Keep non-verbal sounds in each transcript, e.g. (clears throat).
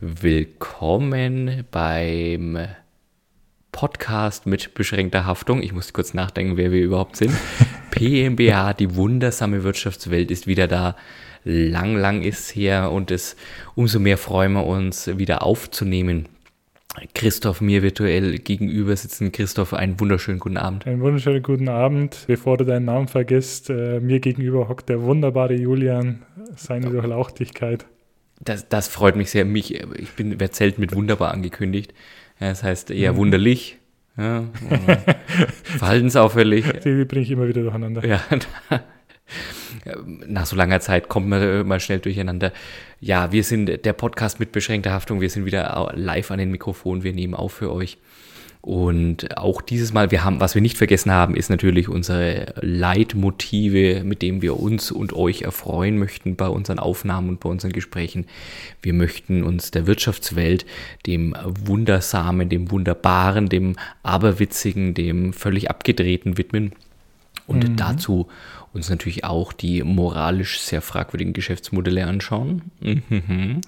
Willkommen beim Podcast mit beschränkter Haftung. Ich muss kurz nachdenken, wer wir überhaupt sind. (laughs) PMBH, die wundersame Wirtschaftswelt ist wieder da. Lang, lang ist her und es umso mehr freuen wir uns, wieder aufzunehmen. Christoph mir virtuell gegenüber sitzen. Christoph, einen wunderschönen guten Abend. Einen wunderschönen guten Abend. Bevor du deinen Namen vergisst, äh, mir gegenüber hockt der wunderbare Julian, seine Durchlauchtigkeit. Das, das freut mich sehr. Mich, ich bin, werde selten mit wunderbar angekündigt. Ja, das heißt eher mhm. wunderlich. Ja, (laughs) verhaltensauffällig. Die bringe ich immer wieder durcheinander. Ja, (laughs) nach so langer Zeit kommt man mal schnell durcheinander. Ja, wir sind der Podcast mit beschränkter Haftung. Wir sind wieder live an den Mikrofonen. Wir nehmen auf für euch. Und auch dieses Mal, wir haben, was wir nicht vergessen haben, ist natürlich unsere Leitmotive, mit denen wir uns und euch erfreuen möchten bei unseren Aufnahmen und bei unseren Gesprächen. Wir möchten uns der Wirtschaftswelt, dem Wundersamen, dem Wunderbaren, dem Aberwitzigen, dem völlig Abgedrehten widmen. Und mhm. dazu uns natürlich auch die moralisch sehr fragwürdigen Geschäftsmodelle anschauen. Mhm.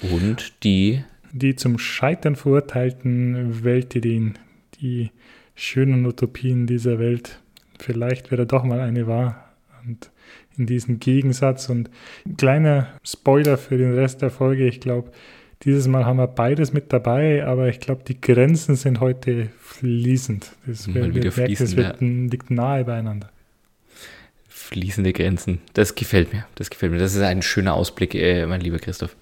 Und die die zum Scheitern verurteilten Weltideen, die schönen Utopien dieser Welt. Vielleicht wäre doch mal eine wahr. Und in diesem Gegensatz und kleiner Spoiler für den Rest der Folge, ich glaube, dieses Mal haben wir beides mit dabei, aber ich glaube, die Grenzen sind heute fließend. Das, wir, wir merken, es wird, ja. liegt nahe beieinander. Fließende Grenzen, das gefällt mir. Das gefällt mir. Das ist ein schöner Ausblick, äh, mein lieber Christoph.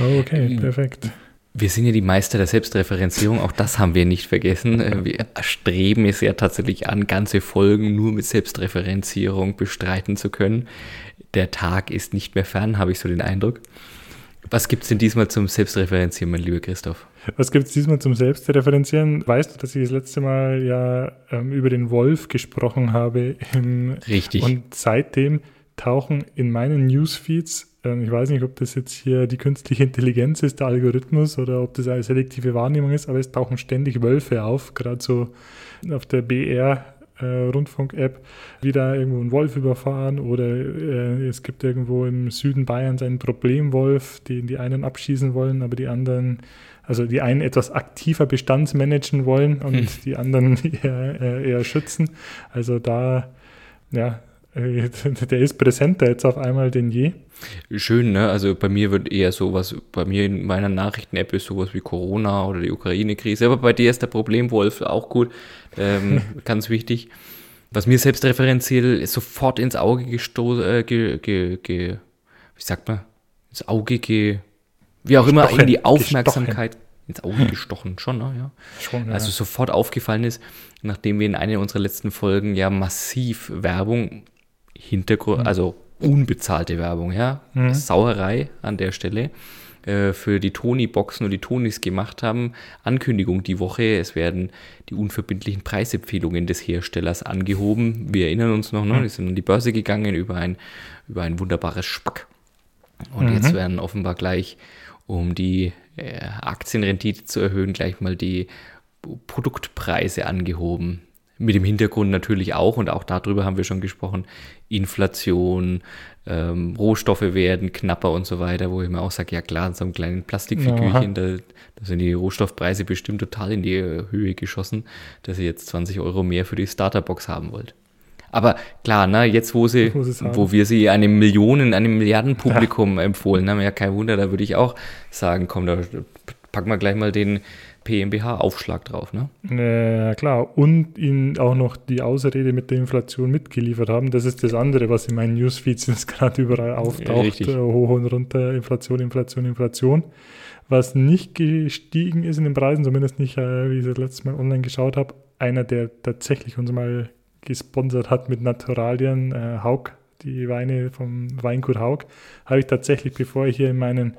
Oh, okay, perfekt. Wir sind ja die Meister der Selbstreferenzierung, auch das haben wir nicht vergessen. Äh, wir streben es ja tatsächlich an, ganze Folgen nur mit Selbstreferenzierung bestreiten zu können. Der Tag ist nicht mehr fern, habe ich so den Eindruck. Was gibt es denn diesmal zum Selbstreferenzieren, mein lieber Christoph? Was gibt es diesmal zum Selbstreferenzieren? Weißt du, dass ich das letzte Mal ja ähm, über den Wolf gesprochen habe? Im, Richtig. Und seitdem tauchen in meinen Newsfeeds ähm, ich weiß nicht, ob das jetzt hier die künstliche Intelligenz ist, der Algorithmus, oder ob das eine selektive Wahrnehmung ist, aber es tauchen ständig Wölfe auf, gerade so auf der BR. Äh, Rundfunk-App wieder irgendwo ein Wolf überfahren oder äh, es gibt irgendwo im Süden Bayerns einen Problemwolf, den die einen abschießen wollen, aber die anderen, also die einen etwas aktiver bestandsmanagen wollen und hm. die anderen (laughs) eher, äh, eher schützen. Also da ja, (laughs) der ist präsenter jetzt auf einmal denn je. Schön, ne? Also bei mir wird eher sowas, bei mir in meiner Nachrichten-App ist sowas wie Corona oder die Ukraine-Krise. Aber bei dir ist der Problemwolf auch gut. Ähm, (laughs) ganz wichtig. Was mir selbstreferenziell sofort ins Auge gestoßen, äh, ge, ge, ge, wie sagt man? Ins Auge ge, wie auch gestochen, immer, in die Aufmerksamkeit. Gestochen. Ins Auge gestochen, schon, ne? Ja. (laughs) Schon, ja. Also sofort aufgefallen ist, nachdem wir in einer unserer letzten Folgen ja massiv Werbung Hintergrund, mhm. also unbezahlte Werbung, ja, mhm. Sauerei an der Stelle äh, für die Tony-Boxen und die Tonys gemacht haben. Ankündigung die Woche, es werden die unverbindlichen Preisempfehlungen des Herstellers angehoben. Wir erinnern uns noch, ne? Mhm. die sind an die Börse gegangen über ein, über ein wunderbares Spack. Und mhm. jetzt werden offenbar gleich, um die äh, Aktienrendite zu erhöhen, gleich mal die Produktpreise angehoben mit dem Hintergrund natürlich auch, und auch darüber haben wir schon gesprochen, Inflation, ähm, Rohstoffe werden knapper und so weiter, wo ich mir auch sage, ja klar, in so einem kleinen Plastikfigürchen, da, da, sind die Rohstoffpreise bestimmt total in die Höhe geschossen, dass ihr jetzt 20 Euro mehr für die Starterbox haben wollt. Aber klar, ne, jetzt wo sie, wo wir sie einem Millionen, einem Milliardenpublikum ja. empfohlen haben, ja kein Wunder, da würde ich auch sagen, komm, da packen wir gleich mal den PMBH-Aufschlag drauf, ne? Ja, klar. Und ihnen auch noch die Ausrede mit der Inflation mitgeliefert haben. Das ist das andere, was in meinen Newsfeeds (laughs) jetzt gerade überall auftaucht. Ja, hoch und runter, Inflation, Inflation, Inflation. Was nicht gestiegen ist in den Preisen, zumindest nicht, äh, wie ich das letzte Mal online geschaut habe, einer, der tatsächlich uns mal gesponsert hat mit Naturalien, äh, Haug, die Weine vom Weingut Haug, habe ich tatsächlich, bevor ich hier in meinen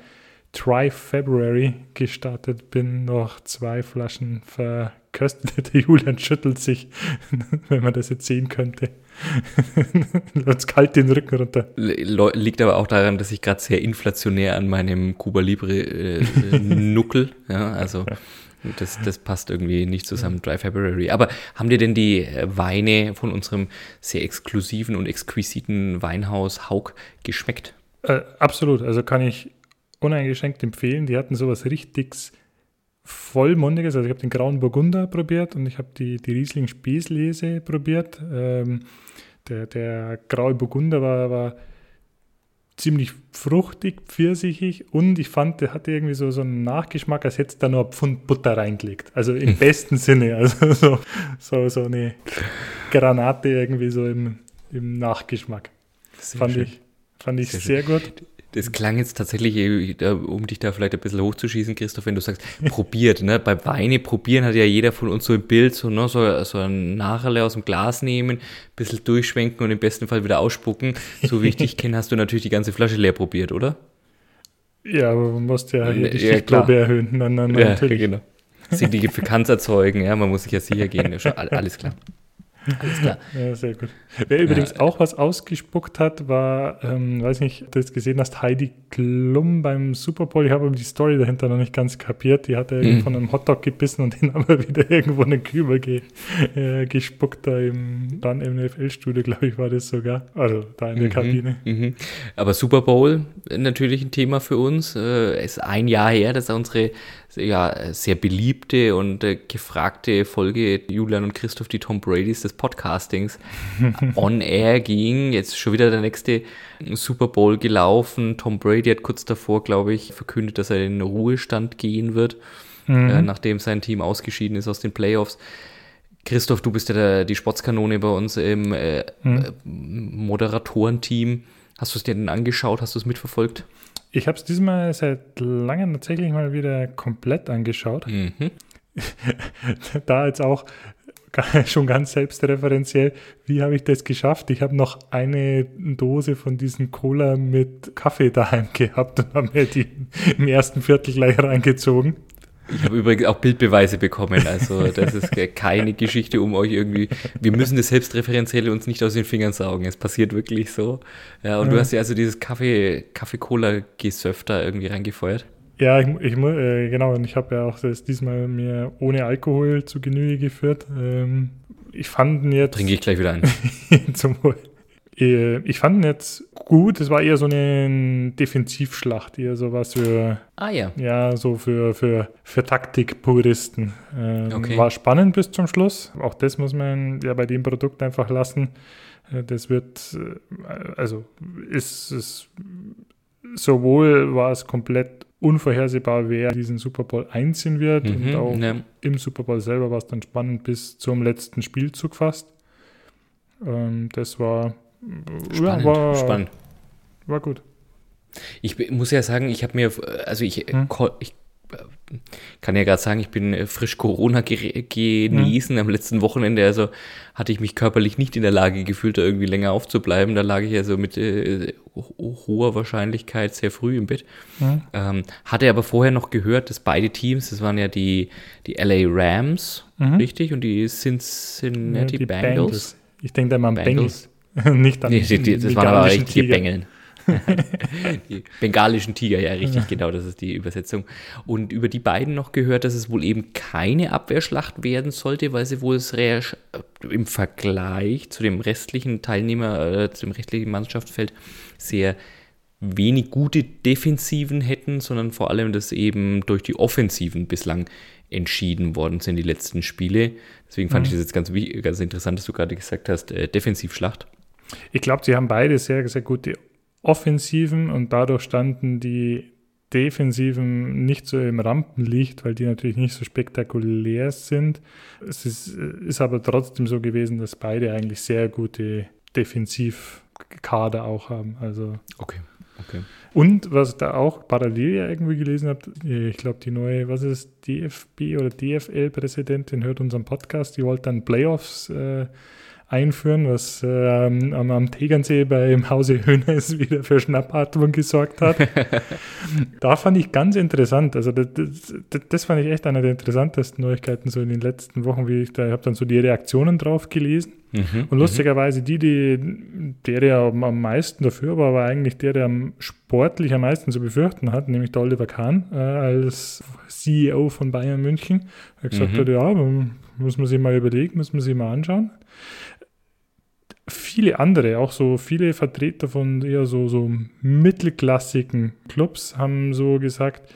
Try February gestartet bin, noch zwei Flaschen verköstet. (laughs) Der Julian schüttelt sich, (laughs) wenn man das jetzt sehen könnte. (laughs) Läuft kalt den Rücken runter. Liegt aber auch daran, dass ich gerade sehr inflationär an meinem Cuba Libre äh, nuckel. Ja, also das, das passt irgendwie nicht zusammen, Dry February. Aber haben dir denn die Weine von unserem sehr exklusiven und exquisiten Weinhaus Haug geschmeckt? Äh, absolut. Also kann ich uneingeschränkt empfehlen. Die hatten sowas richtig vollmundiges. Also ich habe den Grauen Burgunder probiert und ich habe die, die Riesling Späslese probiert. Ähm, der, der Graue Burgunder war, war ziemlich fruchtig, pfirsichig und ich fand, der hatte irgendwie so, so einen Nachgeschmack, als hätte da nur ein Pfund Butter reingelegt. Also im (laughs) besten Sinne. Also so, so, so eine Granate irgendwie so im, im Nachgeschmack. Sehr fand schön. ich, fand ich sehr, sehr gut das klang jetzt tatsächlich, äh, um dich da vielleicht ein bisschen hochzuschießen, Christoph, wenn du sagst, (laughs) probiert, ne? Bei Weine probieren hat ja jeder von uns so ein Bild, so, ne? so, so ein Nacherle aus dem Glas nehmen, ein bisschen durchschwenken und im besten Fall wieder ausspucken. So wie ich dich (laughs) kenne, hast du natürlich die ganze Flasche leer probiert, oder? Ja, aber man muss ja hier die ja, Stichprobe erhöhen. Dann, dann, ja, natürlich. genau. Signifikanz erzeugen, ja, man muss sich ja sicher gehen, alles klar. Alles klar. (laughs) Ja, sehr gut. Wer übrigens ja. auch was ausgespuckt hat, war, ähm, weiß nicht, ob du das gesehen hast, Heidi Klum beim Super Bowl. Ich habe aber die Story dahinter noch nicht ganz kapiert. Die hat er mhm. von einem Hotdog gebissen und (laughs) den aber wieder irgendwo in den Kübel ge, äh, gespuckt, da im, dann im NFL-Studio, glaube ich, war das sogar. Also da in der mhm. Kabine. Mhm. Aber Super Bowl natürlich ein Thema für uns. Äh, ist ein Jahr her, dass unsere ja, sehr beliebte und äh, gefragte Folge Julian und Christoph, die Tom Bradys des Podcastings, (laughs) on air ging. Jetzt schon wieder der nächste Super Bowl gelaufen. Tom Brady hat kurz davor, glaube ich, verkündet, dass er in den Ruhestand gehen wird, mhm. äh, nachdem sein Team ausgeschieden ist aus den Playoffs. Christoph, du bist ja der, die Sportskanone bei uns im äh, mhm. Moderatorenteam. Hast du es dir denn angeschaut? Hast du es mitverfolgt? Ich habe es diesmal seit langem tatsächlich mal wieder komplett angeschaut. Mhm. (laughs) da jetzt auch (laughs) schon ganz selbstreferenziell, wie habe ich das geschafft? Ich habe noch eine Dose von diesen Cola mit Kaffee daheim gehabt und habe mir die im ersten Viertel gleich reingezogen. Ich habe übrigens auch Bildbeweise bekommen. Also das ist keine Geschichte, um euch irgendwie. Wir müssen das Selbstreferenzielle uns nicht aus den Fingern saugen. Es passiert wirklich so. Ja, und ja. du hast ja also dieses Kaffee, Kaffee-Cola-Gesöff da irgendwie reingefeuert. Ja, ich, ich äh, genau, und ich habe ja auch das diesmal mir ohne Alkohol zu Genüge geführt. Ähm, ich fand jetzt. Trinke ich gleich wieder ein. (laughs) zum Wohl. Äh, ich fand ihn jetzt gut. Es war eher so eine Defensivschlacht, eher so was für. Ah ja. Ja, so für, für, für Taktikpuristen. Ähm, okay. War spannend bis zum Schluss. Auch das muss man ja bei dem Produkt einfach lassen. Äh, das wird, äh, also ist es sowohl war es komplett unvorhersehbar, wer diesen Super Bowl einziehen wird mhm, und auch ne. im Super Bowl selber war es dann spannend bis zum letzten Spielzug fast. Ähm, das war Spannend, ja, war, spannend. War gut. Ich muss ja sagen, ich habe mir, also ich, hm? ich kann ja gerade sagen, ich bin äh, frisch Corona genießen. Hm. Am letzten Wochenende, also hatte ich mich körperlich nicht in der Lage gefühlt, da irgendwie länger aufzubleiben. Da lag ich also mit äh, hoher Wahrscheinlichkeit sehr früh im Bett. Hm. Ähm, hatte aber vorher noch gehört, dass beide Teams, das waren ja die, die LA Rams, mhm. richtig? Und die Cincinnati ja, Bengals. Bengals. Ich denke da mal an Bengals. (laughs) Nicht an nee, die, die, Das waren aber richtige Tiger. Bengeln. (laughs) die bengalischen Tiger, ja, richtig, ja. genau, das ist die Übersetzung. Und über die beiden noch gehört, dass es wohl eben keine Abwehrschlacht werden sollte, weil sie wohl im Vergleich zu dem restlichen Teilnehmer, äh, zu dem restlichen Mannschaftsfeld sehr wenig gute Defensiven hätten, sondern vor allem, dass eben durch die Offensiven bislang entschieden worden sind, die letzten Spiele. Deswegen fand mhm. ich das jetzt ganz, ganz interessant, dass du gerade gesagt hast, äh, Defensivschlacht. Ich glaube, sie haben beide sehr, sehr gute Offensiven und dadurch standen die Defensiven nicht so im Rampenlicht, weil die natürlich nicht so spektakulär sind. Es ist, ist aber trotzdem so gewesen, dass beide eigentlich sehr gute Defensivkader auch haben. Also okay, okay. Und was da auch parallel ja irgendwie gelesen habe, ich glaube, die neue, was ist DFB oder DFL-Präsidentin hört unseren Podcast, die wollte dann Playoffs äh, einführen, was ähm, am, am Tegernsee beim Hause Hönes wieder für Schnappatmung gesorgt hat. (laughs) da fand ich ganz interessant. Also das, das, das, fand ich echt eine der interessantesten Neuigkeiten so in den letzten Wochen, wie ich da habe dann so die Reaktionen drauf gelesen. Mhm, und lustigerweise die, die, der, der am meisten dafür war, war eigentlich der, der am sportlich am meisten zu befürchten hat, nämlich der Oliver Kahn äh, als CEO von Bayern München. Er hat gesagt mhm. hat, ja, muss man sich mal überlegen, muss man sich mal anschauen viele andere, auch so viele Vertreter von eher so, so mittelklassigen Clubs haben so gesagt,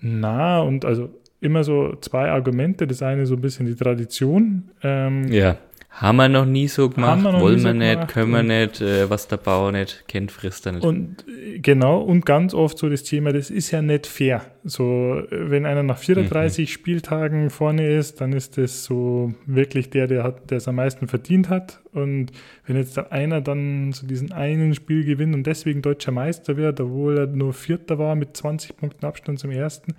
na, und also immer so zwei Argumente. Das eine so ein bisschen die Tradition. Ähm, ja. Haben wir noch nie so gemacht, wollen wir so nicht, können wir nicht, äh, was der Bauer nicht kennt, frisst er nicht. Und äh, genau, und ganz oft so das Thema, das ist ja nicht fair. So, wenn einer nach 34 mhm. Spieltagen vorne ist, dann ist das so wirklich der, der hat, der es am meisten verdient hat. Und wenn jetzt einer dann so diesen einen Spiel gewinnt und deswegen deutscher Meister wird, obwohl er nur Vierter war mit 20 Punkten Abstand zum ersten,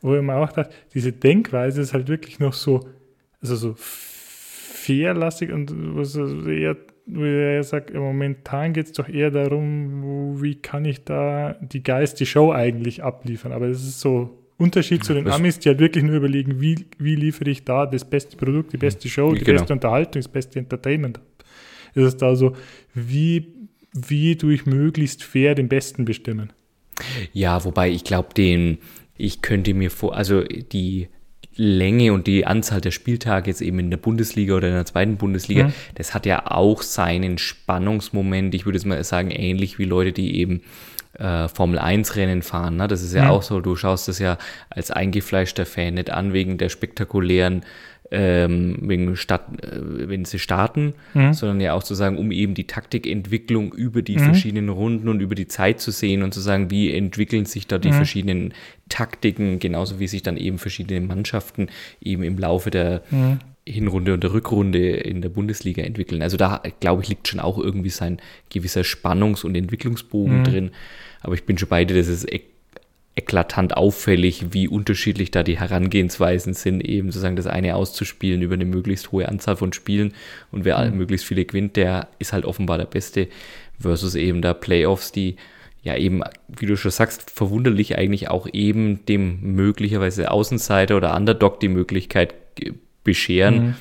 wo ich mir auch dachte, diese Denkweise ist halt wirklich noch so, also so fairlastig und was eher, wo er sagt, momentan geht es doch eher darum, wie kann ich da die geilste Show eigentlich abliefern. Aber das ist so Unterschied zu den Amis, die halt wirklich nur überlegen, wie, wie liefere ich da das beste Produkt, die beste Show, die genau. beste Unterhaltung, das beste Entertainment. Ist es da so, wie, wie tue ich möglichst fair den Besten bestimmen? Ja, wobei ich glaube, den, ich könnte mir vor, also die Länge und die Anzahl der Spieltage jetzt eben in der Bundesliga oder in der zweiten Bundesliga, mhm. das hat ja auch seinen Spannungsmoment. Ich würde es mal sagen, ähnlich wie Leute, die eben äh, Formel 1 Rennen fahren. Ne? Das ist ja mhm. auch so, du schaust das ja als eingefleischter Fan nicht an wegen der spektakulären ähm, wegen Start, äh, wenn sie starten, mhm. sondern ja auch zu sagen, um eben die Taktikentwicklung über die mhm. verschiedenen Runden und über die Zeit zu sehen und zu sagen, wie entwickeln sich da die mhm. verschiedenen Taktiken, genauso wie sich dann eben verschiedene Mannschaften eben im Laufe der mhm. Hinrunde und der Rückrunde in der Bundesliga entwickeln. Also da, glaube ich, liegt schon auch irgendwie sein gewisser Spannungs- und Entwicklungsbogen mhm. drin. Aber ich bin schon beide, das ist eklatant auffällig, wie unterschiedlich da die Herangehensweisen sind, eben sozusagen das eine auszuspielen über eine möglichst hohe Anzahl von Spielen und wer mhm. möglichst viele gewinnt, der ist halt offenbar der Beste versus eben da Playoffs, die ja eben, wie du schon sagst, verwunderlich eigentlich auch eben dem möglicherweise Außenseiter oder Underdog die Möglichkeit bescheren. Mhm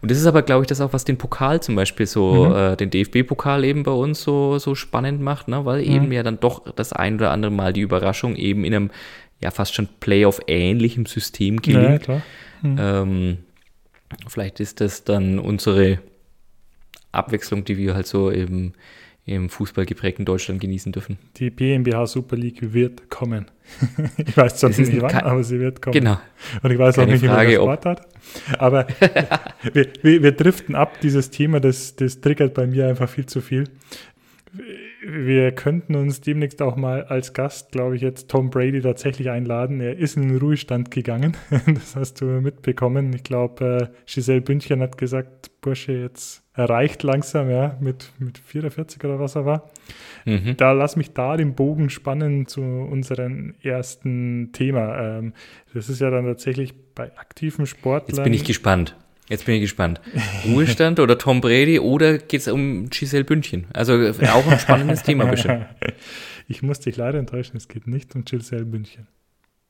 und das ist aber, glaube ich, das auch, was den Pokal zum Beispiel so, mhm. äh, den DFB-Pokal eben bei uns so, so spannend macht, ne? weil mhm. eben ja dann doch das ein oder andere Mal die Überraschung eben in einem ja fast schon Playoff-ähnlichem System gelingt. Ja, mhm. ähm, vielleicht ist das dann unsere Abwechslung, die wir halt so eben im Fußball geprägten Deutschland genießen dürfen. Die BMBH Super League wird kommen. (laughs) ich weiß zwar nicht wann, aber sie wird kommen. Genau. Und ich weiß Keine auch nicht, Frage, wie man Sport hat. Aber (laughs) wir, wir, wir, driften ab, dieses Thema, das, das triggert bei mir einfach viel zu viel. Wir könnten uns demnächst auch mal als Gast, glaube ich, jetzt Tom Brady tatsächlich einladen. Er ist in den Ruhestand gegangen. (laughs) Das hast du mitbekommen. Ich glaube, äh, Giselle Bündchen hat gesagt, Bursche, jetzt erreicht langsam, ja, mit, mit 44 oder was er war. Mhm. Da lass mich da den Bogen spannen zu unserem ersten Thema. Ähm, das ist ja dann tatsächlich bei aktiven Sportlern. Jetzt bin ich gespannt. Jetzt bin ich gespannt. Ruhestand oder Tom Brady oder geht es um Giselle Bündchen? Also auch ein spannendes Thema bestimmt. (laughs) Ich muss dich leider enttäuschen, es geht nicht um Giselle Bündchen.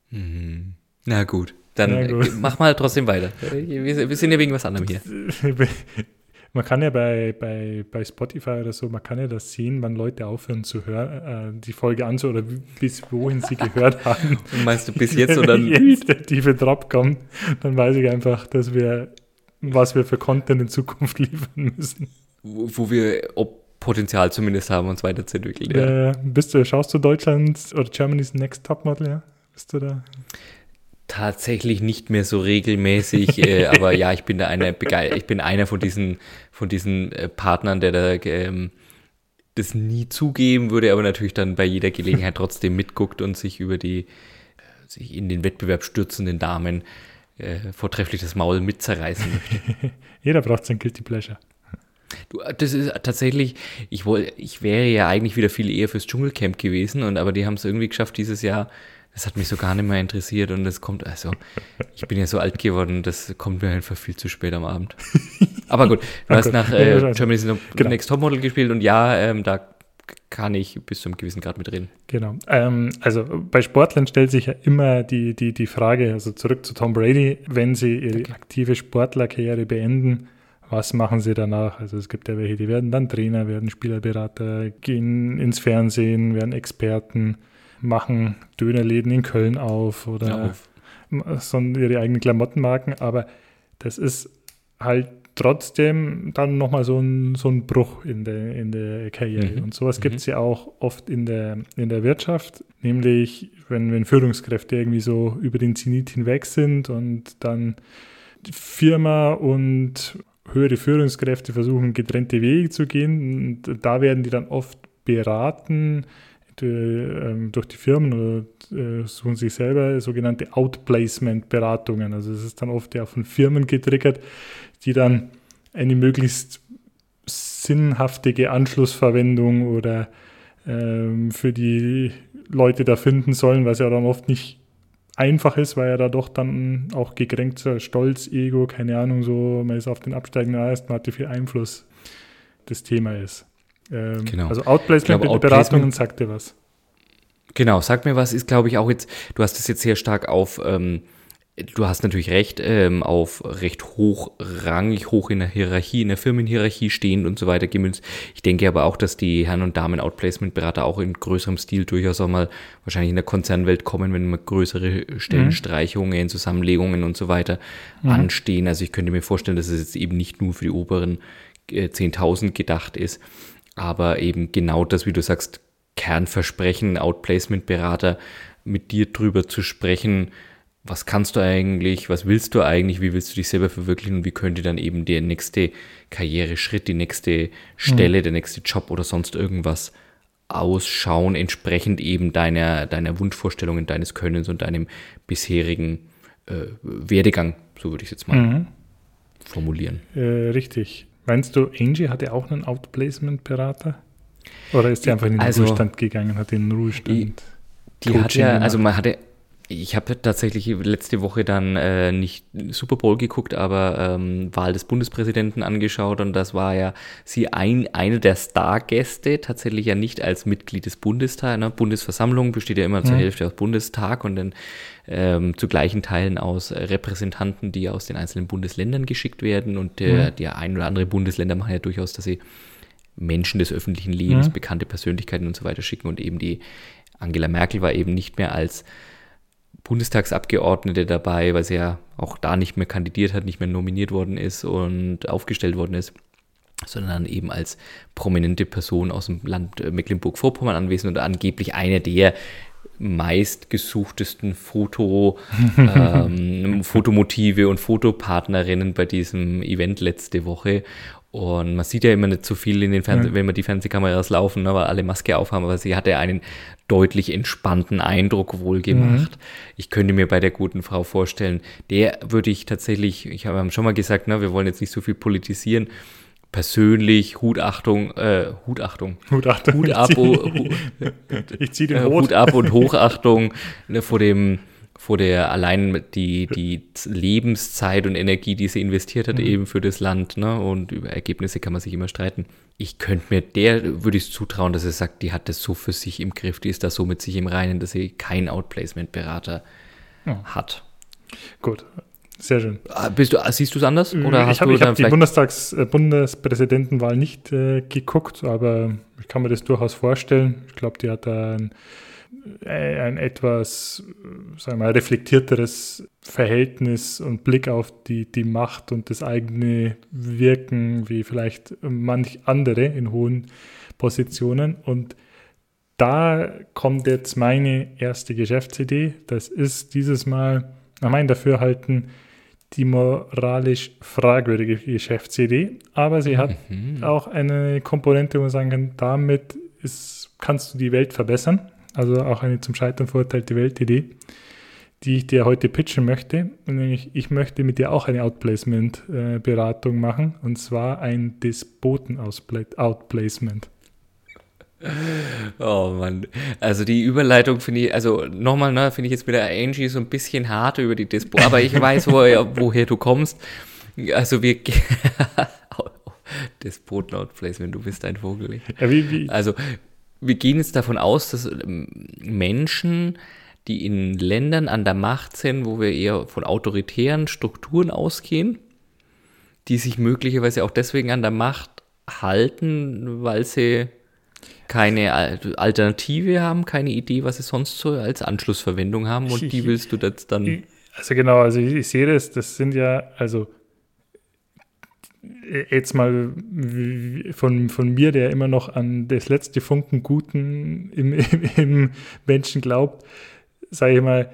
Mhm. Na gut, dann gut. mach mal trotzdem weiter. Wir, wir sind ja wegen was anderem hier. (laughs) Man kann ja bei, bei, bei Spotify oder so, man kann ja das sehen, wann Leute aufhören zu hören, äh, die Folge anzuhören oder bis wohin sie gehört (laughs) haben. Und meinst du bis jetzt oder (laughs) jetzt der tiefe Drop kommt, dann weiß ich einfach, dass wir, was wir für Content in Zukunft (laughs) liefern müssen. Wo, wo wir ob Potenzial zumindest haben, uns weiterzuentwickeln. Ja. Äh, bist du, schaust du Deutschland oder Germany's Next Topmodel, ja? Bist du da? Tatsächlich nicht mehr so regelmäßig, äh, (laughs) aber ja, ich bin da einer, ich bin einer von diesen, von diesen äh, Partnern, der da ähm, das nie zugeben würde, aber natürlich dann bei jeder Gelegenheit (laughs) trotzdem mitguckt und sich über die äh, sich in den Wettbewerb stürzenden Damen äh, vortrefflich das Maul mitzerreißen möchte. (laughs) Jeder braucht sein Guilty Pleasure. Du, das ist tatsächlich, ich, wollte, ich wäre ja eigentlich wieder viel eher fürs Dschungelcamp gewesen, und aber die haben es irgendwie geschafft, dieses Jahr das hat mich so gar nicht mehr interessiert und das kommt, also, ich bin ja so alt geworden, das kommt mir einfach viel zu spät am Abend. (laughs) Aber gut, du hast nach äh, Germany's genau. Next Topmodel gespielt und ja, ähm, da kann ich bis zu einem gewissen Grad mitreden. Genau. Ähm, also bei Sportlern stellt sich ja immer die, die, die Frage, also zurück zu Tom Brady, wenn sie ihre okay. aktive Sportlerkarriere beenden, was machen sie danach? Also es gibt ja welche, die werden dann Trainer, werden Spielerberater, gehen ins Fernsehen, werden Experten machen Dönerläden in Köln auf oder ja, auf. so ihre eigenen Klamottenmarken, aber das ist halt trotzdem dann nochmal so ein, so ein Bruch in der, in der Karriere. Mhm. Und sowas mhm. gibt es ja auch oft in der, in der Wirtschaft, nämlich wenn, wenn Führungskräfte irgendwie so über den Zenit hinweg sind und dann die Firma und höhere Führungskräfte versuchen, getrennte Wege zu gehen. Und da werden die dann oft beraten die, ähm, durch die Firmen oder äh, suchen sich selber sogenannte Outplacement-Beratungen. Also es ist dann oft ja von Firmen getriggert, die dann eine möglichst sinnhaftige Anschlussverwendung oder ähm, für die Leute da finden sollen, was ja dann oft nicht einfach ist, weil er da doch dann auch gekränkter Stolz, Ego, keine Ahnung, so, man ist auf den absteigenden Ast, man hatte viel Einfluss, das Thema ist. Ähm, genau. Also Outplacement mit Beratungen sagt dir was. Genau, sagt mir was, ist glaube ich auch jetzt, du hast es jetzt sehr stark auf ähm, Du hast natürlich recht, ähm, auf recht hochrangig, hoch in der Hierarchie, in der Firmenhierarchie stehend und so weiter gemünzt. Ich denke aber auch, dass die Herren und Damen Outplacement-Berater auch in größerem Stil durchaus auch mal wahrscheinlich in der Konzernwelt kommen, wenn mal größere Stellenstreichungen, mhm. Zusammenlegungen und so weiter mhm. anstehen. Also ich könnte mir vorstellen, dass es jetzt eben nicht nur für die oberen äh, 10.000 gedacht ist, aber eben genau das, wie du sagst, Kernversprechen, Outplacement-Berater mit dir drüber zu sprechen, was kannst du eigentlich, was willst du eigentlich, wie willst du dich selber verwirklichen und wie könnte dann eben der nächste Karriereschritt, die nächste Stelle, mhm. der nächste Job oder sonst irgendwas ausschauen, entsprechend eben deiner, deiner Wunschvorstellungen, deines Könnens und deinem bisherigen äh, Werdegang, so würde ich es jetzt mal mhm. formulieren. Äh, richtig. Meinst du, Angie hatte auch einen Outplacement-Berater? Oder ist die einfach in den also, Ruhestand gegangen, hat den Ruhestand? Die, die hat ja, also man hatte ich habe tatsächlich letzte Woche dann äh, nicht Super Bowl geguckt, aber ähm, Wahl des Bundespräsidenten angeschaut und das war ja sie ein, eine der Stargäste, tatsächlich ja nicht als Mitglied des Bundestags. Ne? Bundesversammlung besteht ja immer mhm. zur Hälfte aus Bundestag und dann ähm, zu gleichen Teilen aus Repräsentanten, die aus den einzelnen Bundesländern geschickt werden und der, mhm. der ein oder andere Bundesländer machen ja durchaus, dass sie Menschen des öffentlichen Lebens, mhm. bekannte Persönlichkeiten und so weiter schicken und eben die Angela Merkel war eben nicht mehr als Bundestagsabgeordnete dabei, weil sie ja auch da nicht mehr kandidiert hat, nicht mehr nominiert worden ist und aufgestellt worden ist, sondern eben als prominente Person aus dem Land äh, Mecklenburg-Vorpommern anwesend und angeblich eine der meistgesuchtesten Foto, (laughs) ähm, Fotomotive und Fotopartnerinnen bei diesem Event letzte Woche. Und man sieht ja immer nicht so viel in den Fernseh ja. wenn man die Fernsehkameras laufen, ne, weil alle Maske aufhaben, aber sie hatte einen deutlich entspannten Eindruck wohl gemacht. Mhm. Ich könnte mir bei der guten Frau vorstellen, der würde ich tatsächlich, ich habe schon mal gesagt, ne, wir wollen jetzt nicht so viel politisieren, persönlich Hutachtung, äh, Hutachtung, Hutachtung. Hut ab, ich ziehe (laughs) den äh, Hut ab und Hochachtung ne, vor dem vor der allein die, die Lebenszeit und Energie, die sie investiert hat, mhm. eben für das Land, ne? Und über Ergebnisse kann man sich immer streiten. Ich könnte mir der, würde ich zutrauen, dass er sagt, die hat das so für sich im Griff, die ist da so mit sich im Reinen, dass sie keinen Outplacement-Berater ja. hat. Gut, sehr schön. Ah, bist du, siehst du es anders? Oder ich habe hab die Bundestags, äh, Bundespräsidentenwahl nicht äh, geguckt, aber ich kann mir das durchaus vorstellen. Ich glaube, die hat da ein äh, ein etwas sagen wir mal, reflektierteres Verhältnis und Blick auf die, die Macht und das eigene Wirken wie vielleicht manch andere in hohen Positionen. Und da kommt jetzt meine erste Geschäftsidee. Das ist dieses Mal nach meinem Dafürhalten die moralisch fragwürdige Geschäftsidee, aber sie hat mhm. auch eine Komponente, wo man sagen kann, damit ist, kannst du die Welt verbessern also auch eine zum Scheitern verurteilte Weltidee, die ich dir heute pitchen möchte. Nämlich, ich möchte mit dir auch eine Outplacement-Beratung machen, und zwar ein Despoten-Outplacement. Oh Mann, also die Überleitung finde ich, also nochmal, ne, finde ich jetzt mit der Angie so ein bisschen hart über die Dispo, aber ich (laughs) weiß, woher, woher du kommst. Also wir, (laughs) Despoten-Outplacement, du bist ein Vogel. Ja, wie, wie? Also wir gehen jetzt davon aus, dass ähm, Menschen, die in Ländern an der Macht sind, wo wir eher von autoritären Strukturen ausgehen, die sich möglicherweise auch deswegen an der Macht halten, weil sie keine Alternative haben, keine Idee, was sie sonst so als Anschlussverwendung haben und die willst du jetzt dann. Also genau, also ich, ich sehe das, das sind ja, also jetzt mal von, von mir, der immer noch an das letzte Funken Guten im, im, im Menschen glaubt, sage ich mal,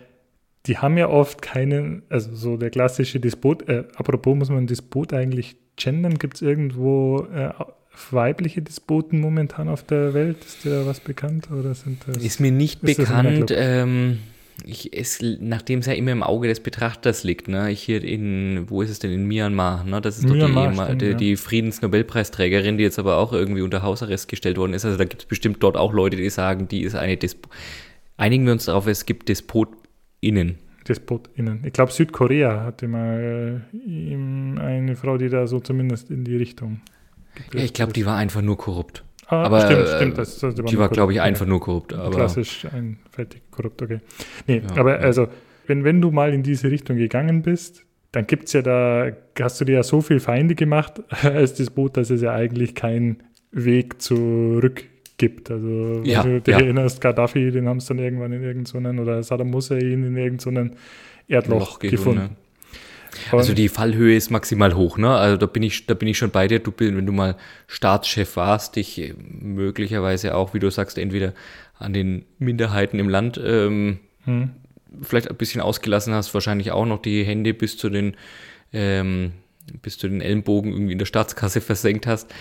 die haben ja oft keinen, also so der klassische Despot, äh, apropos muss man Despot eigentlich gendern, gibt es irgendwo äh, weibliche Despoten momentan auf der Welt? Ist dir da was bekannt? Oder sind das, ist mir nicht ist bekannt. Ähm, ich, es, nachdem es ja immer im Auge des Betrachters liegt, ne? Ich hier in, wo ist es denn, in Myanmar, ne? Das ist Myanmar, doch die, stimmt, die, die Friedensnobelpreisträgerin, die jetzt aber auch irgendwie unter Hausarrest gestellt worden ist. Also da gibt es bestimmt dort auch Leute, die sagen, die ist eine Despo Einigen wir uns darauf, es gibt DespotInnen. DespotInnen. Ich glaube, Südkorea hatte mal äh, eine Frau, die da so zumindest in die Richtung. Ja, ich glaube, die war einfach nur korrupt. Ah, aber stimmt, stimmt. Das, das, die war, glaube ich, einfach nur korrupt. Aber klassisch einfältig korrupt, okay. Nee, ja, aber ja. also, wenn, wenn du mal in diese Richtung gegangen bist, dann gibt es ja da, hast du dir ja so viel Feinde gemacht (laughs) als das Boot, dass es ja eigentlich keinen Weg zurück gibt. Also, ja, wenn du dich ja. erinnerst, Gaddafi, den haben es dann irgendwann in irgendeinen, oder Saddam Hussein in irgendeinem Erdloch gefunden. Also die Fallhöhe ist maximal hoch, ne? Also da bin ich, da bin ich schon bei dir. Du wenn du mal Staatschef warst, dich äh, möglicherweise auch, wie du sagst, entweder an den Minderheiten im Land ähm, hm. vielleicht ein bisschen ausgelassen hast, wahrscheinlich auch noch die Hände bis zu den ähm, bis zu den Ellenbogen irgendwie in der Staatskasse (laughs) versenkt hast.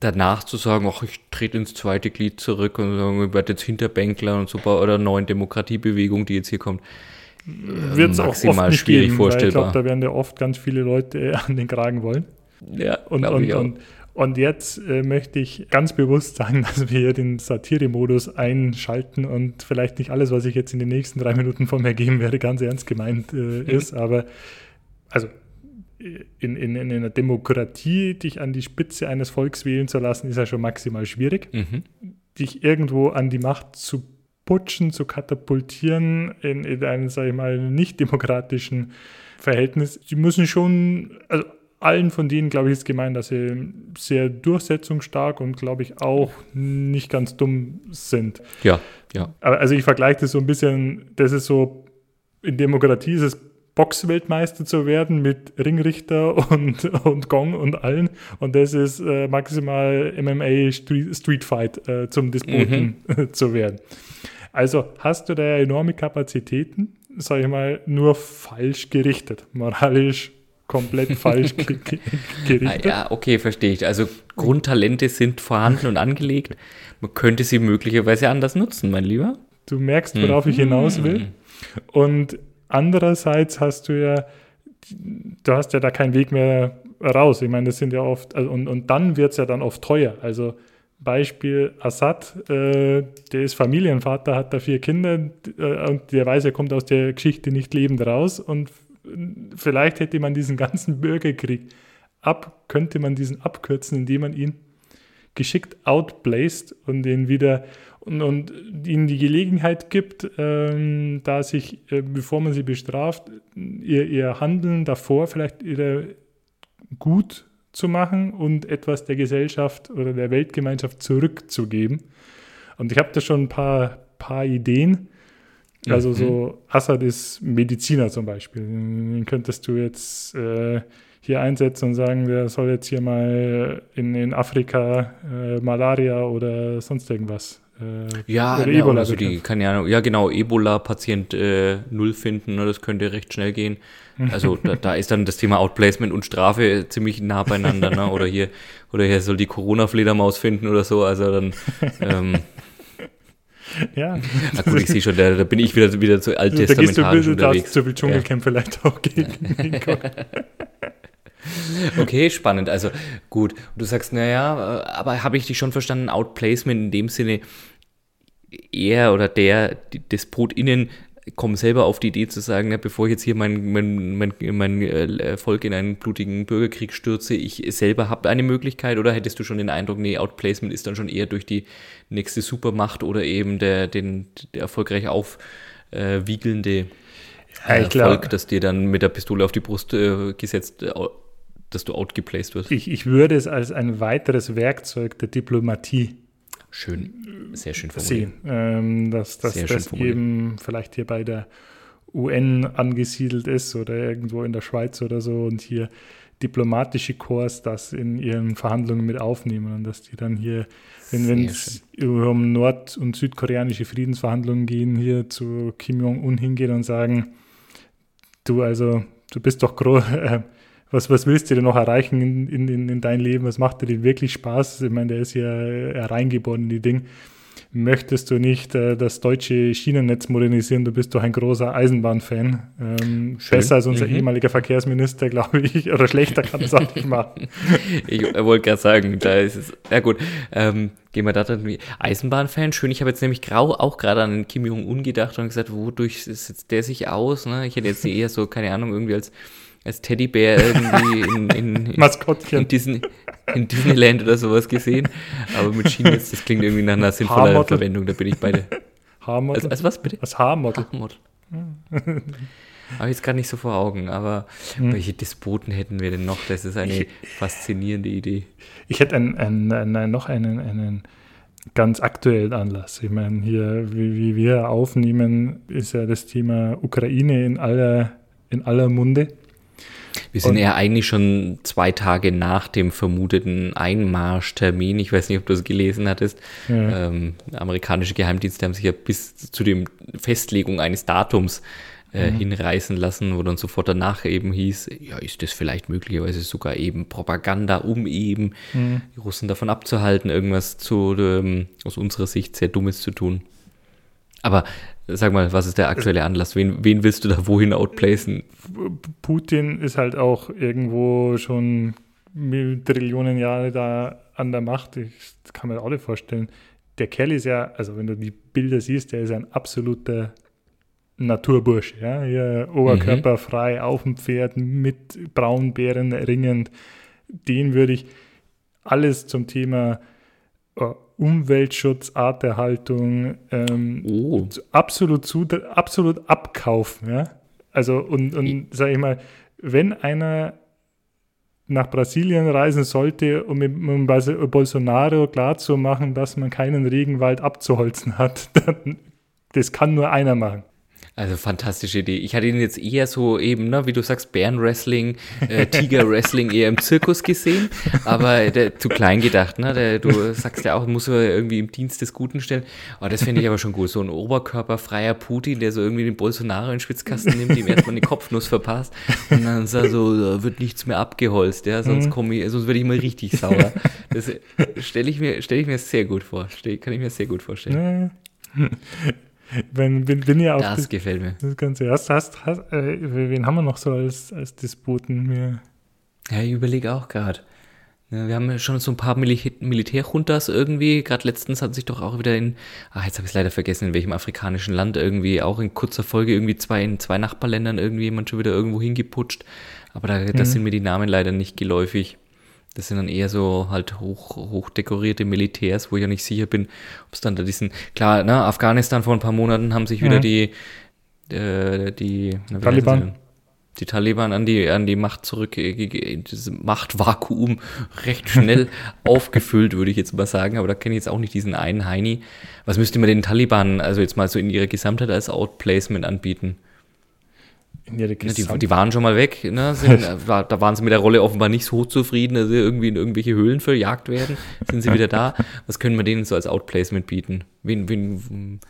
Danach zu sagen, ach, ich trete ins zweite Glied zurück und sagen, ich werde jetzt Hinterbänkler und so oder neuen Demokratiebewegung, die jetzt hier kommt wird es auch oft nicht schwierig geben, vorstellbar. ich glaube, da werden ja oft ganz viele Leute an den Kragen wollen. Ja, und, und, und, und, jetzt äh, möchte ich ganz bewusst sagen, (laughs) dass wir hier den Satire-Modus einschalten und vielleicht nicht alles, was ich jetzt in den nächsten drei Minuten von mir geben werde, ganz ernst gemeint äh, mhm. ist. Aber also in, in, in einer Demokratie dich an die Spitze eines Volks wählen zu lassen, ist ja schon maximal schwierig. Mhm. Dich irgendwo an die Macht zu putschen, zu katapultieren in, in einem, sage ich mal, nicht demokratischen Verhältnis. Sie müssen schon, also allen von denen, glaube ich, ist gemeint, dass sie sehr durchsetzungsstark und, glaube ich, auch nicht ganz dumm sind. Ja, ja. Also ich vergleiche das so ein bisschen, das ist so, in Demokratie ist es Boxweltmeister zu werden mit Ringrichter und, (laughs) und Gong und allen. Und das ist äh, maximal MMA Street, Street Fight äh, zum Despoten mhm. (laughs) zu werden. Also hast du da enorme Kapazitäten, sage ich mal, nur falsch gerichtet, moralisch komplett falsch (laughs) gerichtet. Ah, ja, okay, verstehe ich. Also Grundtalente sind vorhanden und angelegt. Man könnte sie möglicherweise anders nutzen, mein Lieber. Du merkst, worauf hm. ich hinaus will. Und andererseits hast du ja, du hast ja da keinen Weg mehr raus. Ich meine, das sind ja oft, also und, und dann wird es ja dann oft teuer. Also Beispiel Assad, äh, der ist Familienvater, hat da vier Kinder äh, und der weiß, er kommt aus der Geschichte nicht lebend raus. Und vielleicht hätte man diesen ganzen Bürgerkrieg ab, könnte man diesen abkürzen, indem man ihn geschickt outplaced und ihn wieder und, und ihnen die Gelegenheit gibt, ähm, da sich, äh, bevor man sie bestraft, ihr, ihr Handeln davor vielleicht ihre gut zu machen und etwas der Gesellschaft oder der Weltgemeinschaft zurückzugeben. Und ich habe da schon ein paar, paar Ideen. Also mhm. so Assad ist Mediziner zum Beispiel. Den könntest du jetzt äh, hier einsetzen und sagen, der soll jetzt hier mal in, in Afrika äh, Malaria oder sonst irgendwas. Äh, ja, ja, Ebola also die kann ja, ja genau, Ebola-Patient äh, null finden, ne, das könnte recht schnell gehen. Also (laughs) da, da, ist dann das Thema Outplacement und Strafe ziemlich nah beieinander, ne? Oder hier, oder hier soll die Corona-Fledermaus finden oder so. Also dann. Ähm, (laughs) ja. Na gut, ich sehe schon, da, da, bin ich wieder, wieder zu alttestamentarisch da unterwegs. zu viel Dschungelcamp ja. vielleicht auch gegen. (laughs) okay, spannend. Also gut, du sagst, naja, aber habe ich dich schon verstanden, Outplacement in dem Sinne, er oder der DespotInnen komme selber auf die Idee zu sagen, ne, bevor ich jetzt hier mein, mein, mein, mein äh, Volk in einen blutigen Bürgerkrieg stürze, ich selber habe eine Möglichkeit oder hättest du schon den Eindruck, nee, Outplacement ist dann schon eher durch die nächste Supermacht oder eben der, den, der erfolgreich aufwiegelnde äh, ja, Volk, das dir dann mit der Pistole auf die Brust äh, gesetzt, äh, dass du outgeplaced wirst? Ich, ich würde es als ein weiteres Werkzeug der Diplomatie Schön, sehr schön formuliert. Sehen, ähm, dass, dass das eben vielleicht hier bei der UN angesiedelt ist oder irgendwo in der Schweiz oder so und hier diplomatische Korps das in ihren Verhandlungen mit aufnehmen und dass die dann hier, wenn es um nord- und südkoreanische Friedensverhandlungen gehen, hier zu Kim Jong-un hingehen und sagen, du also, du bist doch groß, (laughs) äh, was, was willst du denn noch erreichen in, in, in dein Leben? Was macht dir denn wirklich Spaß? Ich meine, der ist ja reingeboren in die Dinge möchtest du nicht äh, das deutsche Schienennetz modernisieren, du bist doch ein großer Eisenbahnfan. Ähm, besser als unser mhm. ehemaliger Verkehrsminister, glaube ich, (laughs) oder schlechter kann es auch nicht machen. (laughs) ich wollte gerade sagen, da ist es, ja gut, ähm, gehen wir da wie Eisenbahnfan. Schön, ich habe jetzt nämlich grau auch gerade an Kim Jong-un gedacht und gesagt, wodurch setzt der sich aus? Ne? Ich hätte jetzt eher so, keine Ahnung, irgendwie als als Teddybär irgendwie in, in, in, (laughs) Maskottchen. In, Disney, in Disneyland oder sowas gesehen. Aber mit Schienennetz, das klingt irgendwie nach einer sinnvollen Verwendung, da bin ich beide. Haarmodel. Als, als was bitte? Als Haarmodel. Haarmodel. Habe ich jetzt gar nicht so vor Augen, aber hm. welche Despoten hätten wir denn noch? Das ist eine ich, faszinierende Idee. Ich hätte ein, ein, ein, noch einen, einen ganz aktuellen Anlass. Ich meine, hier, wie, wie wir aufnehmen, ist ja das Thema Ukraine in aller, in aller Munde. Wir sind und, ja eigentlich schon zwei Tage nach dem vermuteten Einmarschtermin. Ich weiß nicht, ob du es gelesen hattest. Ja. Ähm, amerikanische Geheimdienste haben sich ja bis zu der Festlegung eines Datums äh, mhm. hinreißen lassen, wo dann sofort danach eben hieß, ja, ist das vielleicht möglicherweise sogar eben Propaganda, um eben mhm. die Russen davon abzuhalten, irgendwas zu, ähm, aus unserer Sicht sehr Dummes zu tun. Aber Sag mal, was ist der aktuelle Anlass? Wen, wen willst du da wohin outplacen? Putin ist halt auch irgendwo schon Trillionen Jahre da an der Macht. Ich, das kann man auch nicht vorstellen. Der Kerl ist ja, also wenn du die Bilder siehst, der ist ein absoluter Naturbursche. Ja? Hier oberkörperfrei mhm. auf dem Pferd mit Braunbären ringend. Den würde ich alles zum Thema oh, Umweltschutz, Arterhaltung, ähm, oh. absolut, zu, absolut abkaufen. Ja? Also, und, und sage ich mal, wenn einer nach Brasilien reisen sollte, um mit, um Bolsonaro klarzumachen, dass man keinen Regenwald abzuholzen hat, (laughs) dann, das kann nur einer machen. Also fantastische Idee. Ich hatte ihn jetzt eher so eben, ne, wie du sagst, Bärenwrestling, äh, Tigerwrestling eher im Zirkus gesehen, aber der, zu klein gedacht. Ne? Der, du sagst ja auch, muss er irgendwie im Dienst des Guten stellen. Aber oh, das finde ich aber schon gut. So ein oberkörperfreier Putin, der so irgendwie den Bolsonaro in den Schwitzkasten nimmt, ihm erstmal eine Kopfnuss verpasst und dann sagt so, da wird nichts mehr abgeholzt, ja, sonst mhm. komme ich, sonst werde ich mal richtig sauer. Das stelle ich, mir, stell ich mir sehr gut vor. Stell, kann ich mir sehr gut vorstellen. Wenn, bin, bin ja auch das, das gefällt mir. Das Ganze. Hast, hast, hast, äh, wen haben wir noch so als, als Disputen? Wir ja, ich überlege auch gerade. Wir haben schon so ein paar Mil Militärjuntas irgendwie. Gerade letztens hat sich doch auch wieder in, ah, jetzt habe ich es leider vergessen, in welchem afrikanischen Land irgendwie, auch in kurzer Folge irgendwie zwei in zwei Nachbarländern irgendwie jemand schon wieder irgendwo hingeputscht. Aber da mhm. das sind mir die Namen leider nicht geläufig. Das sind dann eher so halt hoch, hoch dekorierte Militärs, wo ich ja nicht sicher bin, ob es dann da diesen, klar, ne, Afghanistan vor ein paar Monaten haben sich wieder mhm. die, äh, die, na, Taliban. Die Taliban an die, an die Macht zurück, äh, dieses Machtvakuum (laughs) recht schnell (laughs) aufgefüllt, würde ich jetzt mal sagen. Aber da kenne ich jetzt auch nicht diesen einen Heini. Was müsste man den Taliban also jetzt mal so in ihrer Gesamtheit als Outplacement anbieten? Ja, die, die, waren schon mal weg, ne? Sind, (laughs) äh, da waren sie mit der Rolle offenbar nicht so zufrieden, dass sie irgendwie in irgendwelche Höhlen verjagt werden. Sind sie wieder da? (laughs) Was können wir denen so als Outplacement bieten? Wen, wen,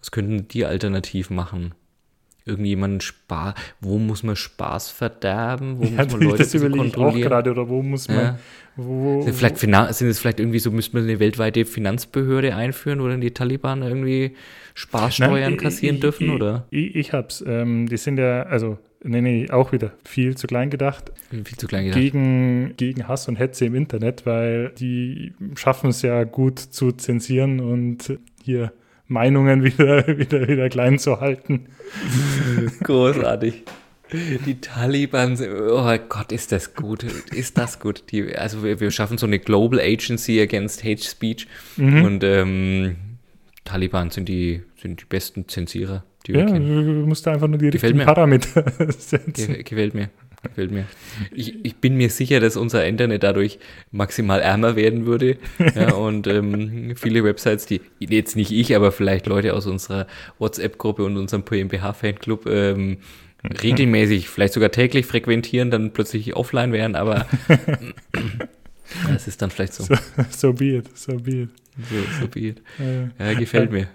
was könnten die alternativ machen? Irgendjemanden spar, wo muss man Spaß verderben? Wo ja, muss man Leute das ich auch gerade, oder wo muss man, ja. wo, sind, vielleicht sind es vielleicht irgendwie so, müsste man eine weltweite Finanzbehörde einführen, wo dann die Taliban irgendwie Sparsteuern Nein, kassieren ich, dürfen, ich, oder? Ich, ich hab's. Ähm, die sind ja, also, nee, nee, auch wieder viel zu klein gedacht. Viel zu klein gedacht. Gegen, gegen Hass und Hetze im Internet, weil die schaffen es ja gut zu zensieren und hier Meinungen wieder, (laughs) wieder, wieder klein zu halten. Großartig. Die Taliban, oh Gott, ist das gut, ist das gut. Die, also wir, wir schaffen so eine Global Agency Against Hate Speech mhm. und ähm, Taliban sind die, sind die besten Zensierer, die wir ja, kennen. Du musst einfach nur die Gefällt richtigen Parameter (laughs) setzen. Gefällt mir. Gefällt mir. Ich, ich, bin mir sicher, dass unser Internet dadurch maximal ärmer werden würde. Ja, (laughs) und ähm, viele Websites, die jetzt nicht ich, aber vielleicht Leute aus unserer WhatsApp-Gruppe und unserem PMBH-Fanclub ähm, (laughs) regelmäßig, vielleicht sogar täglich frequentieren, dann plötzlich offline wären, aber (laughs) das ist dann vielleicht so. So, so be it, so be it. So, so be it. Ja, gefällt mir.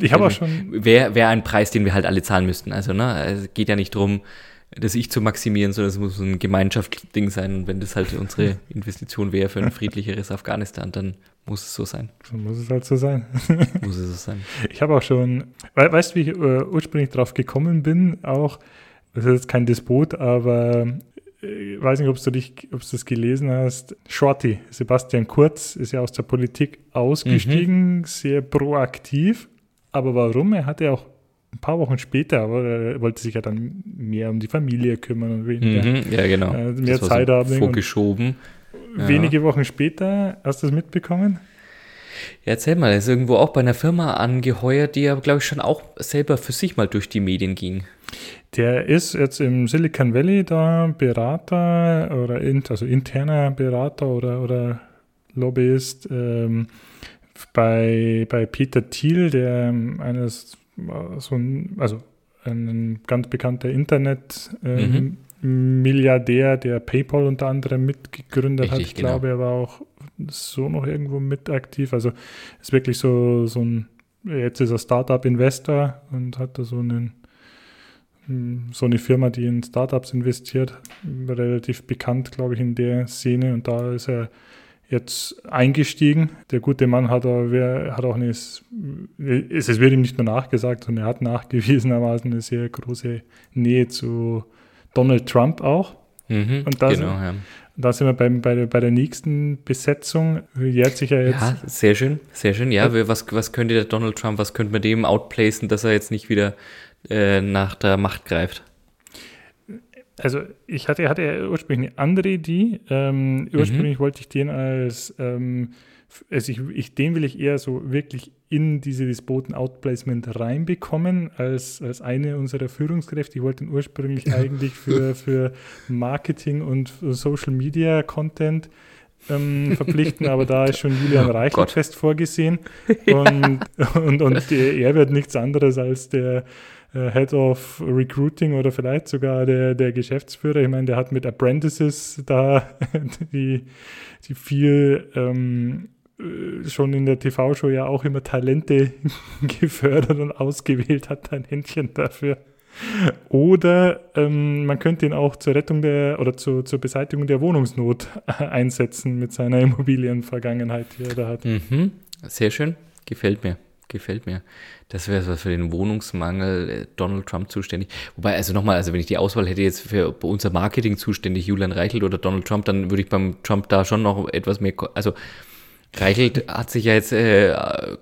Ich habe auch schon. Wäre wär ein Preis, den wir halt alle zahlen müssten. Also, ne, es geht ja nicht darum, das Ich zu maximieren, sondern es muss ein Gemeinschaftsding sein. Und wenn das halt unsere (laughs) Investition wäre für ein friedlicheres Afghanistan, dann muss es so sein. So muss es halt so sein. (laughs) muss es so sein. Ich habe auch schon, we weißt du, wie ich äh, ursprünglich drauf gekommen bin? Auch, das ist jetzt kein Despot, aber ich äh, weiß nicht, ob du dich, ob du das gelesen hast. Shorty, Sebastian Kurz, ist ja aus der Politik ausgestiegen, mhm. sehr proaktiv. Aber warum? Er hatte auch ein paar Wochen später, aber er wollte sich ja dann mehr um die Familie kümmern und weniger, mhm, ja, genau. äh, mehr Zeit so haben. Vorgeschoben. Ja. Wenige Wochen später, hast du das mitbekommen? Ja, erzähl mal, er ist irgendwo auch bei einer Firma angeheuert, die ja, glaube ich, schon auch selber für sich mal durch die Medien ging. Der ist jetzt im Silicon Valley da Berater oder in, also interner Berater oder, oder Lobbyist ähm, bei, bei Peter Thiel, der ähm, eines so ein, also ein ganz bekannter Internet-Milliardär, ähm, mhm. der PayPal unter anderem mitgegründet Richtig, hat. Ich genau. glaube, er war auch so noch irgendwo mit aktiv. Also ist wirklich so, so ein, jetzt ist er Startup-Investor und hat da so einen so eine Firma, die in Startups investiert, relativ bekannt, glaube ich, in der Szene. Und da ist er jetzt eingestiegen. Der gute Mann hat, er, hat auch eine, es, wird ihm nicht nur nachgesagt, sondern er hat nachgewiesenermaßen eine sehr große Nähe zu Donald Trump auch. Mhm, und da, genau, sind, ja. da sind wir beim, bei, der, bei der nächsten Besetzung. Jährt sich ja jetzt. Ja, sehr schön, sehr schön. Ja, ja. was, was könnte der Donald Trump, was könnte man dem outplacen, dass er jetzt nicht wieder äh, nach der Macht greift? Also ich hatte, hatte ja ursprünglich eine andere Idee. Ähm, ursprünglich mhm. wollte ich den als, ähm, also ich, ich, den will ich eher so wirklich in diese Despoten Outplacement reinbekommen als, als eine unserer Führungskräfte. Ich wollte ihn ursprünglich (laughs) eigentlich für, für Marketing und Social Media Content ähm, (laughs) verpflichten, aber da ist schon Julian oh Reichel fest vorgesehen. Und, (laughs) ja. und, und er wird nichts anderes als der Head of Recruiting oder vielleicht sogar der, der Geschäftsführer. Ich meine, der hat mit Apprentices da (laughs) die, die viel ähm, äh, schon in der TV-Show ja auch immer Talente (laughs) gefördert und ausgewählt, hat ein Händchen dafür. Oder ähm, man könnte ihn auch zur Rettung der oder zu, zur Beseitigung der Wohnungsnot (laughs) einsetzen mit seiner Immobilienvergangenheit, die er da hat. Mhm. Sehr schön, gefällt mir gefällt mir. Das wäre was für den Wohnungsmangel äh, Donald Trump zuständig. Wobei, also nochmal, also wenn ich die Auswahl hätte jetzt für unser Marketing zuständig, Julian Reichelt oder Donald Trump, dann würde ich beim Trump da schon noch etwas mehr, also Reichelt hat sich ja jetzt äh,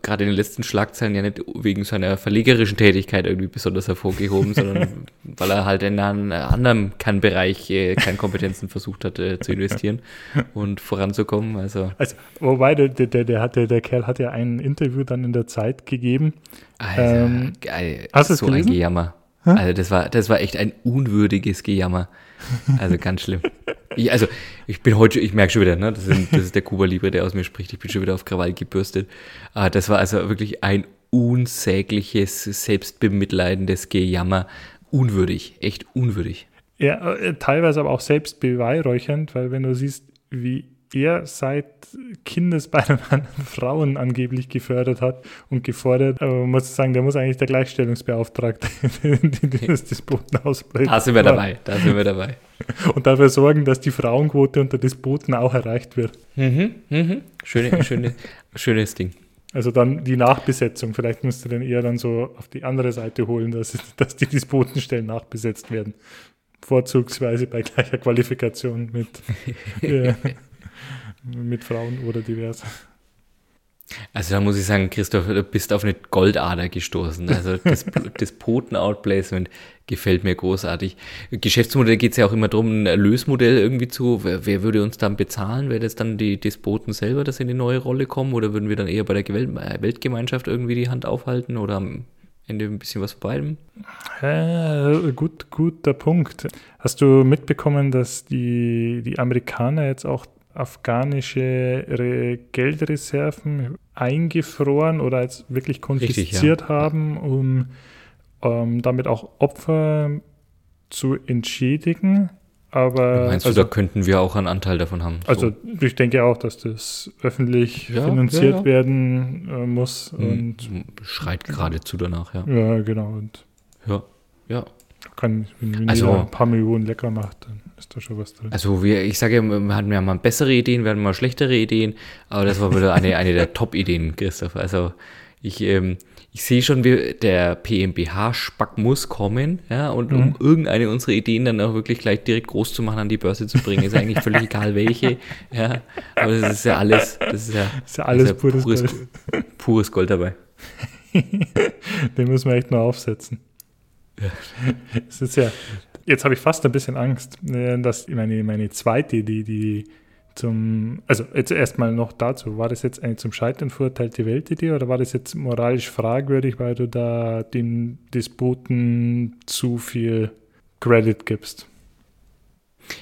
gerade in den letzten Schlagzeilen ja nicht wegen seiner verlegerischen Tätigkeit irgendwie besonders hervorgehoben, sondern (laughs) weil er halt in einem anderen Kernbereich äh, Kernkompetenzen versucht hat äh, zu investieren und voranzukommen. Also, also wobei der, der, der, hatte, der Kerl hat ja ein Interview dann in der Zeit gegeben. Alter, ähm, geil. Hast du so gelesen? ein Gejammer. Also das war, das war echt ein unwürdiges Gejammer. Also ganz schlimm. Ich, also, ich bin heute, ich merke schon wieder, ne, das, ist, das ist der Kuba Libre, der aus mir spricht. Ich bin schon wieder auf Krawall gebürstet. Ah, das war also wirklich ein unsägliches, selbstbemitleidendes Gejammer. Unwürdig, echt unwürdig. Ja, äh, teilweise aber auch selbstbeweihräuchernd, weil wenn du siehst, wie er seit Kindesbeinen an (laughs) Frauen angeblich gefördert hat und gefordert. Aber man muss sagen, der muss eigentlich der Gleichstellungsbeauftragte (laughs) des Despoten ausbleiben. Da sind wir dabei, da sind wir dabei. (laughs) Und dafür sorgen, dass die Frauenquote unter Despoten auch erreicht wird. Mhm, mhm. Schöne, schöne, schönes Ding. Also dann die Nachbesetzung. Vielleicht musst du den eher dann so auf die andere Seite holen, dass, dass die Despotenstellen nachbesetzt werden. Vorzugsweise bei gleicher Qualifikation mit. äh, mit Frauen oder divers. Also da muss ich sagen, Christoph, du bist auf eine Goldader gestoßen. Also das, (laughs) das Poten-Outplacement gefällt mir großartig. Geschäftsmodell geht es ja auch immer darum, ein Erlösmodell irgendwie zu, wer, wer, würde uns dann bezahlen? Wäre das dann die Despoten selber, dass sie in die neue Rolle kommen? Oder würden wir dann eher bei der Welt, Weltgemeinschaft irgendwie die Hand aufhalten? Oder am Ende ein bisschen was von beidem? Äh, gut, guter Punkt. Hast du mitbekommen, dass die, die Amerikaner jetzt auch afghanische Geldreserven eingefroren oder als wirklich konfisziert Richtig, ja. haben, um ähm, damit auch Opfer zu entschädigen. Aber Meinst also, du, da könnten wir auch einen Anteil davon haben? Also so. ich denke auch, dass das öffentlich ja, finanziert ja, werden äh, muss. Hm, und Schreit geradezu danach, ja. Ja, genau. Und ja, ja. Kann, wenn, wenn also, ein paar Millionen lecker macht, dann ist da schon was drin. Also wir, ich sage, wir hatten ja mal bessere Ideen, wir hatten mal schlechtere Ideen, aber das war wieder eine, eine der Top-Ideen, Christoph. Also ich, ähm, ich sehe schon, wie der PMBH-Spack muss kommen, ja, und um mhm. irgendeine unserer Ideen dann auch wirklich gleich direkt groß zu machen, an die Börse zu bringen, ist eigentlich völlig egal welche, ja, aber das ist ja alles, das ist ja, (laughs) ist ja alles ist ja pures, pures, Gold. pures Gold dabei. (laughs) Den müssen wir echt noch aufsetzen. Ja. Es ist ja, jetzt habe ich fast ein bisschen Angst, äh, dass meine, meine zweite Idee, die zum, also jetzt erstmal noch dazu, war das jetzt eine zum Scheitern verurteilte Weltidee oder war das jetzt moralisch fragwürdig, weil du da den Despoten zu viel Credit gibst?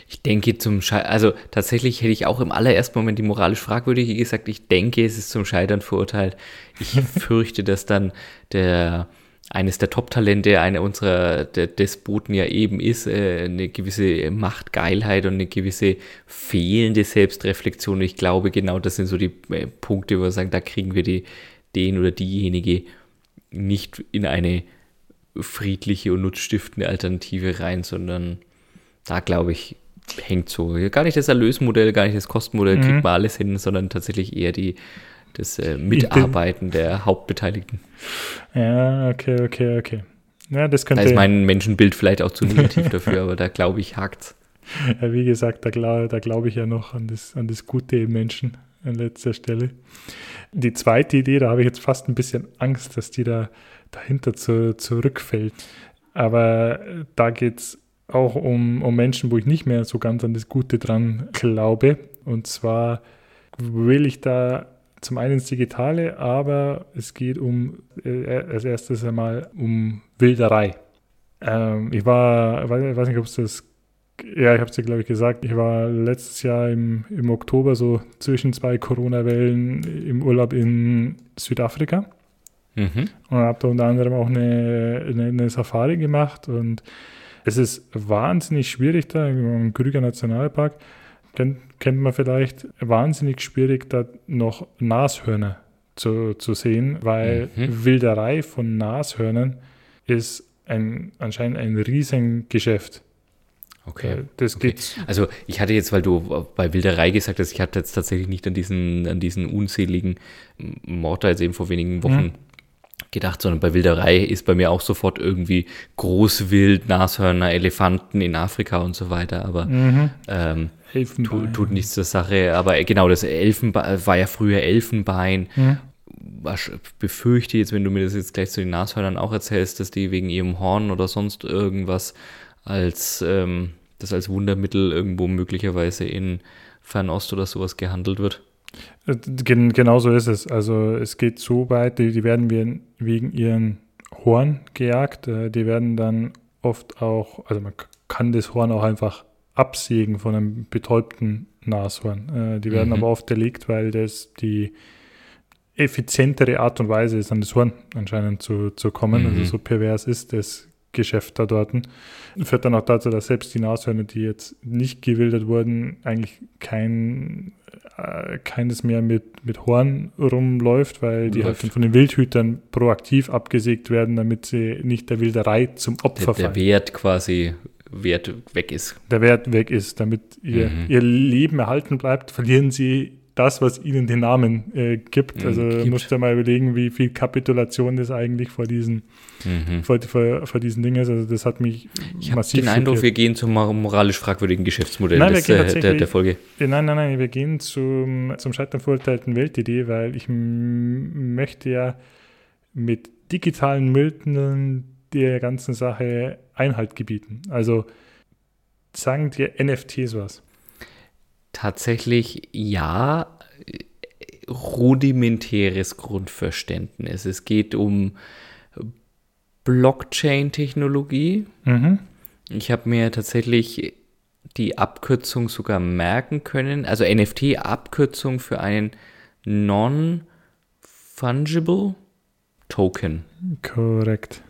Ich denke zum Scheitern, also tatsächlich hätte ich auch im allerersten Moment die moralisch fragwürdige gesagt, ich denke, es ist zum Scheitern verurteilt. Ich (laughs) fürchte, dass dann der eines der Top-Talente, einer unserer der Despoten ja eben ist, äh, eine gewisse Machtgeilheit und eine gewisse fehlende Selbstreflexion. Ich glaube, genau das sind so die äh, Punkte, wo wir sagen, da kriegen wir die, den oder diejenige nicht in eine friedliche und nutzstiftende Alternative rein, sondern da glaube ich, hängt so. Gar nicht das Erlösmodell, gar nicht das Kostenmodell, mhm. kriegt man alles hin, sondern tatsächlich eher die, das äh, Mitarbeiten der Hauptbeteiligten. Ja, okay, okay, okay. Ja, das könnte. Da ist mein Menschenbild vielleicht auch zu negativ (laughs) dafür, aber da glaube ich, hakt's. Ja, wie gesagt, da, glaub, da glaube ich ja noch an das, an das Gute im Menschen an letzter Stelle. Die zweite Idee, da habe ich jetzt fast ein bisschen Angst, dass die da dahinter zu, zurückfällt. Aber da geht es auch um, um Menschen, wo ich nicht mehr so ganz an das Gute dran glaube. Und zwar will ich da zum einen ins Digitale, aber es geht um äh, als erstes einmal um Wilderei. Ähm, ich war, ich weiß nicht, ob es das, ja, ich habe es dir, glaube ich, gesagt, ich war letztes Jahr im, im Oktober so zwischen zwei Corona-Wellen im Urlaub in Südafrika. Mhm. Und habe da unter anderem auch eine, eine, eine, Safari gemacht und es ist wahnsinnig schwierig da im Krüger Nationalpark kennt, kennt man vielleicht, wahnsinnig schwierig, da noch Nashörner zu, zu sehen, weil mhm. Wilderei von Nashörnern ist ein, anscheinend ein Riesengeschäft. Okay. Äh, das okay. geht. Also ich hatte jetzt, weil du bei Wilderei gesagt hast, ich hatte jetzt tatsächlich nicht an diesen, an diesen unzähligen Mord da jetzt eben vor wenigen Wochen mhm gedacht, sondern bei Wilderei ist bei mir auch sofort irgendwie Großwild, Nashörner, Elefanten in Afrika und so weiter, aber mhm. ähm, tut, tut nichts zur Sache. Aber genau, das Elfenbein war ja früher Elfenbein. Mhm. Was befürchte jetzt, wenn du mir das jetzt gleich zu den Nashörnern auch erzählst, dass die wegen ihrem Horn oder sonst irgendwas als ähm, das als Wundermittel irgendwo möglicherweise in Fernost oder sowas gehandelt wird. Gen genau so ist es. Also es geht so weit, die, die werden wegen ihren Horn gejagt. Äh, die werden dann oft auch, also man kann das Horn auch einfach absägen von einem betäubten Nashorn. Äh, die werden mhm. aber oft erlegt, weil das die effizientere Art und Weise ist, an das Horn anscheinend zu, zu kommen. Also mhm. Also so pervers ist das Geschäft da dort. Führt dann auch dazu, dass selbst die Nashörner, die jetzt nicht gewildert wurden, eigentlich kein äh, keines mehr mit, mit Horn rumläuft, weil die Läuft. halt von den Wildhütern proaktiv abgesägt werden, damit sie nicht der Wilderei zum Opfer der, der Wert quasi Wert weg ist. Der Wert weg ist, damit ihr, mhm. ihr Leben erhalten bleibt, verlieren sie das, was ihnen den Namen äh, gibt. Mhm, also gibt. musst du mal überlegen, wie viel Kapitulation das eigentlich vor diesen, mhm. vor, vor, vor, diesen Dingen ist. Also das hat mich ich massiv den Eindruck, wir gehen zum moralisch fragwürdigen Geschäftsmodell nein, des, äh, der, der, Folge. Nein, nein, nein, wir gehen zum, zum Scheitern verurteilten Weltidee, weil ich möchte ja mit digitalen Mitteln der ganzen Sache Einhalt gebieten. Also sagen dir NFTs was? Tatsächlich ja, rudimentäres Grundverständnis. Es geht um Blockchain-Technologie. Mhm. Ich habe mir tatsächlich die Abkürzung sogar merken können. Also NFT-Abkürzung für einen Non-Fungible Token. Korrekt.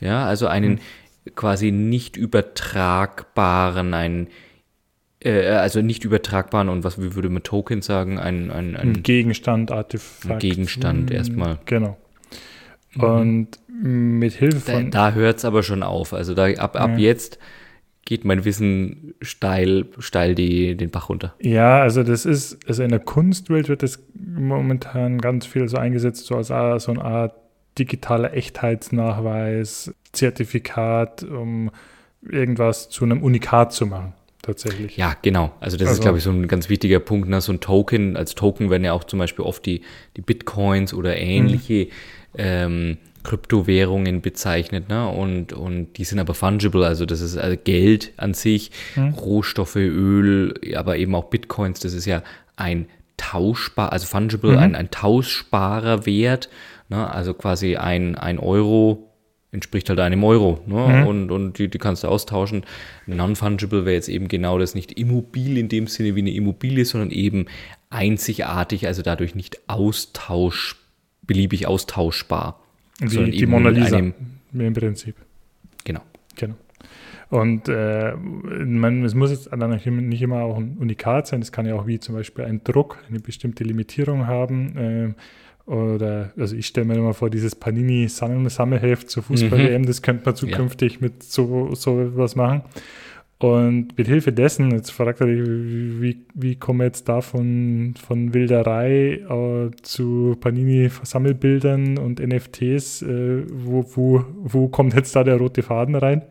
Ja, also einen quasi nicht übertragbaren, ein äh, also nicht übertragbaren und was wie würde man Token sagen, ein, ein, ein, ein Gegenstand, Artefakt. Ein Gegenstand erstmal. Genau. Mhm. Und mit Hilfe von. Da, da hört es aber schon auf. Also da ab, ab ja. jetzt geht mein Wissen steil, steil die, den Bach runter. Ja, also das ist, also in der Kunstwelt wird das momentan ganz viel so eingesetzt, so als so eine Art digitaler Echtheitsnachweis, Zertifikat, um irgendwas zu einem Unikat zu machen tatsächlich. Ja, genau. Also das also, ist, glaube ich, so ein ganz wichtiger Punkt. Ne? So ein Token, als Token werden ja auch zum Beispiel oft die, die Bitcoins oder ähnliche ähm, Kryptowährungen bezeichnet. Ne? Und, und die sind aber fungible, also das ist also Geld an sich, mhm. Rohstoffe, Öl, aber eben auch Bitcoins, das ist ja ein tauschbar, also fungible, mhm. ein, ein tauschbarer Wert. Ne? Also quasi ein, ein Euro entspricht halt einem Euro. Ne? Mhm. Und, und die, die kannst du austauschen. Non-fungible wäre jetzt eben genau das nicht immobil in dem Sinne wie eine Immobilie, sondern eben einzigartig, also dadurch nicht austausch, beliebig austauschbar. Wie die Mona Lisa einem, im Prinzip. Genau. Genau. Und äh, man, es muss jetzt dann nicht immer auch ein Unikat sein, es kann ja auch wie zum Beispiel ein Druck eine bestimmte Limitierung haben. Äh, oder, also ich stelle mir immer vor, dieses Panini-Sammelheft zur Fußball-WM, mhm. das könnte man zukünftig ja. mit so, so was machen. Und mit Hilfe dessen, jetzt fragt er dich, wie, wie kommen wir jetzt da von, von Wilderei äh, zu Panini-Sammelbildern und NFTs? Äh, wo, wo, wo kommt jetzt da der rote Faden rein?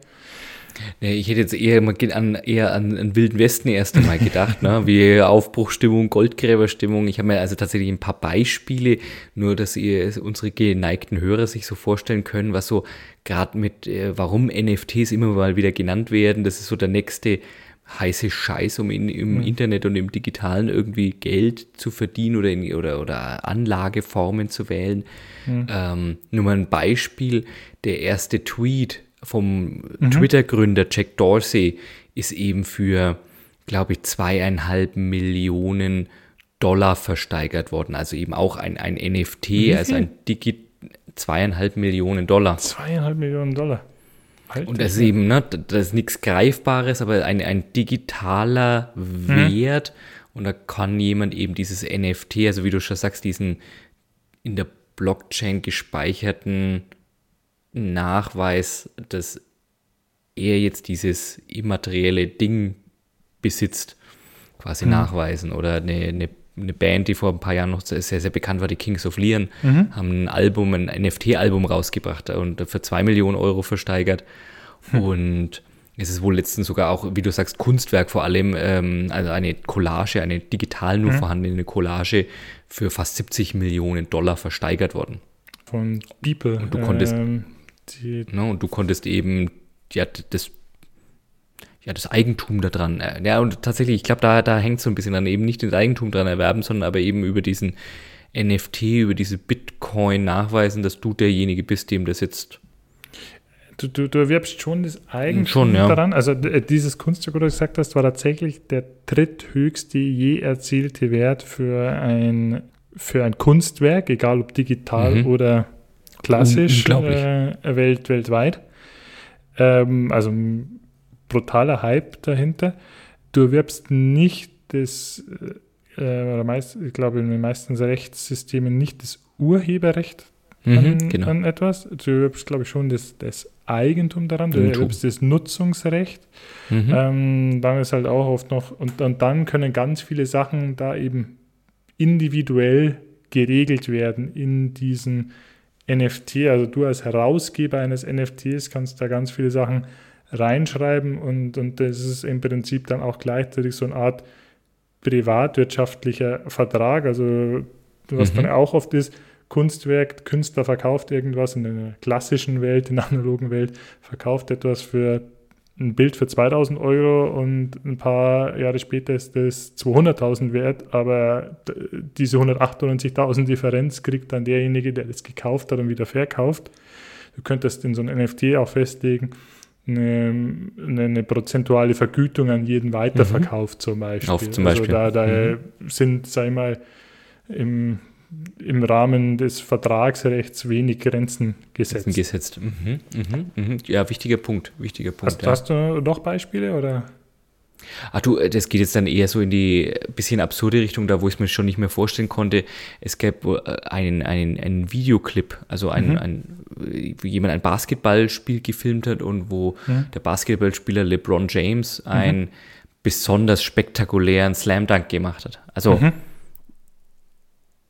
Ich hätte jetzt eher, an, eher an, an Wilden Westen erst einmal gedacht, ne? wie Aufbruchstimmung, Goldgräberstimmung. Ich habe mir also tatsächlich ein paar Beispiele, nur dass ihr unsere geneigten Hörer sich so vorstellen können, was so gerade mit, äh, warum NFTs immer mal wieder genannt werden. Das ist so der nächste heiße Scheiß, um in, im mhm. Internet und im Digitalen irgendwie Geld zu verdienen oder, in, oder, oder Anlageformen zu wählen. Mhm. Ähm, nur mal ein Beispiel, der erste Tweet vom mhm. Twitter-Gründer Jack Dorsey ist eben für, glaube ich, zweieinhalb Millionen Dollar versteigert worden. Also eben auch ein, ein NFT, also ein Digi zweieinhalb Millionen Dollar. Zweieinhalb Millionen Dollar. Alter. Und das ist eben, ne, das ist nichts Greifbares, aber ein, ein digitaler mhm. Wert. Hm. Und da kann jemand eben dieses NFT, also wie du schon sagst, diesen in der Blockchain gespeicherten Nachweis, dass er jetzt dieses immaterielle Ding besitzt, quasi mhm. nachweisen. Oder eine, eine, eine, Band, die vor ein paar Jahren noch sehr, sehr bekannt war, die Kings of Leon, mhm. haben ein Album, ein NFT-Album rausgebracht und für zwei Millionen Euro versteigert. Mhm. Und es ist wohl letztens sogar auch, wie du sagst, Kunstwerk vor allem, ähm, also eine Collage, eine digital nur mhm. vorhandene Collage für fast 70 Millionen Dollar versteigert worden. Von Beeple. Und du konntest, ähm, die ne, und du konntest eben ja, das, ja, das Eigentum daran. Ja, und tatsächlich, ich glaube, da, da hängt es so ein bisschen an, eben nicht das Eigentum dran erwerben, sondern aber eben über diesen NFT, über diese Bitcoin nachweisen, dass du derjenige bist, dem das jetzt. Du, du, du erwerbst schon das Eigentum schon, ja. daran. Also dieses Kunststück, wo du gesagt hast, war tatsächlich der dritthöchste je erzielte Wert für ein, für ein Kunstwerk, egal ob digital mhm. oder klassisch äh, welt, weltweit. Ähm, also brutaler Hype dahinter. Du erwirbst nicht das, äh, oder meist, ich glaube in den meisten Rechtssystemen nicht das Urheberrecht mhm, an, genau. an, etwas. Du erwirbst, glaube ich, schon das, das Eigentum daran, du erwirbst das Nutzungsrecht. Mhm. Ähm, dann ist halt auch oft noch, und, und dann können ganz viele Sachen da eben individuell geregelt werden in diesen NFT, also du als Herausgeber eines NFTs kannst da ganz viele Sachen reinschreiben und, und das ist im Prinzip dann auch gleichzeitig so eine Art privatwirtschaftlicher Vertrag. Also was mhm. dann auch oft ist, Kunstwerk, Künstler verkauft irgendwas in der klassischen Welt, in der analogen Welt, verkauft etwas für ein Bild für 2000 Euro und ein paar Jahre später ist das 200.000 wert, aber diese 198.000 Differenz kriegt dann derjenige, der das gekauft hat und wieder verkauft. Du könntest in so einem NFT auch festlegen, eine, eine prozentuale Vergütung an jeden Weiterverkauf mhm. zum Beispiel. Auf zum Beispiel. Also da, da mhm. sind, sag ich mal, im im Rahmen des Vertragsrechts wenig Grenzen gesetzt. gesetzt. Mhm, mhm, mhm. Ja, wichtiger Punkt. Wichtiger Punkt hast, ja. hast du noch Beispiele oder? Ach du, das geht jetzt dann eher so in die bisschen absurde Richtung, da wo ich es mir schon nicht mehr vorstellen konnte. Es gab äh, einen, einen, einen Videoclip, also ein, mhm. ein, wo jemand ein Basketballspiel gefilmt hat und wo mhm. der Basketballspieler LeBron James mhm. einen besonders spektakulären Slam Dunk gemacht hat. Also.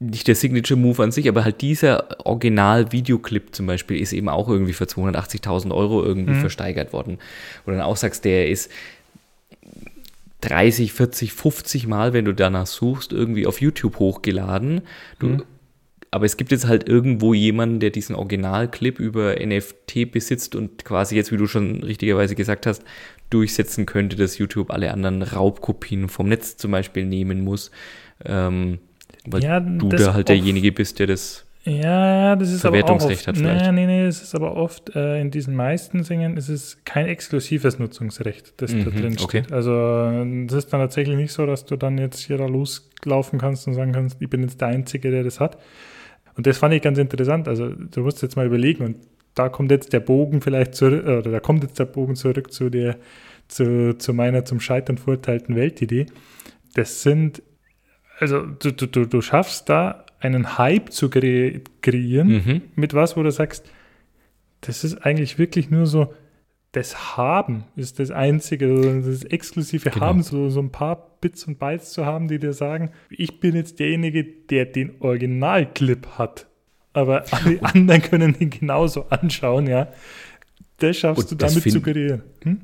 Nicht der Signature Move an sich, aber halt dieser Original-Videoclip zum Beispiel ist eben auch irgendwie für 280.000 Euro irgendwie mhm. versteigert worden. Wo du dann auch sagst, der ist 30, 40, 50 Mal, wenn du danach suchst, irgendwie auf YouTube hochgeladen. Du, mhm. Aber es gibt jetzt halt irgendwo jemanden, der diesen Originalclip über NFT besitzt und quasi jetzt, wie du schon richtigerweise gesagt hast, durchsetzen könnte, dass YouTube alle anderen Raubkopien vom Netz zum Beispiel nehmen muss. Ähm, weil ja, du da halt derjenige bist, der das ja, das ist Verwertungsrecht aber oft, hat vielleicht. Nee, nee, es ist aber oft, äh, in diesen meisten Singen ist es kein exklusives Nutzungsrecht, das mhm, da drin steht. Okay. Also es ist dann tatsächlich nicht so, dass du dann jetzt hier da loslaufen kannst und sagen kannst, ich bin jetzt der Einzige, der das hat. Und das fand ich ganz interessant. Also du musst jetzt mal überlegen und da kommt jetzt der Bogen vielleicht zurück, oder da kommt jetzt der Bogen zurück zu der, zu, zu meiner zum Scheitern verurteilten Weltidee. Das sind, also du, du, du schaffst da einen Hype zu kre kreieren mhm. mit was, wo du sagst, das ist eigentlich wirklich nur so, das Haben ist das Einzige, das exklusive genau. Haben, so, so ein paar Bits und Bytes zu haben, die dir sagen, ich bin jetzt derjenige, der den Originalclip hat. Aber alle (laughs) anderen können ihn genauso anschauen, ja. Das schaffst und du damit zu kreieren. Hm?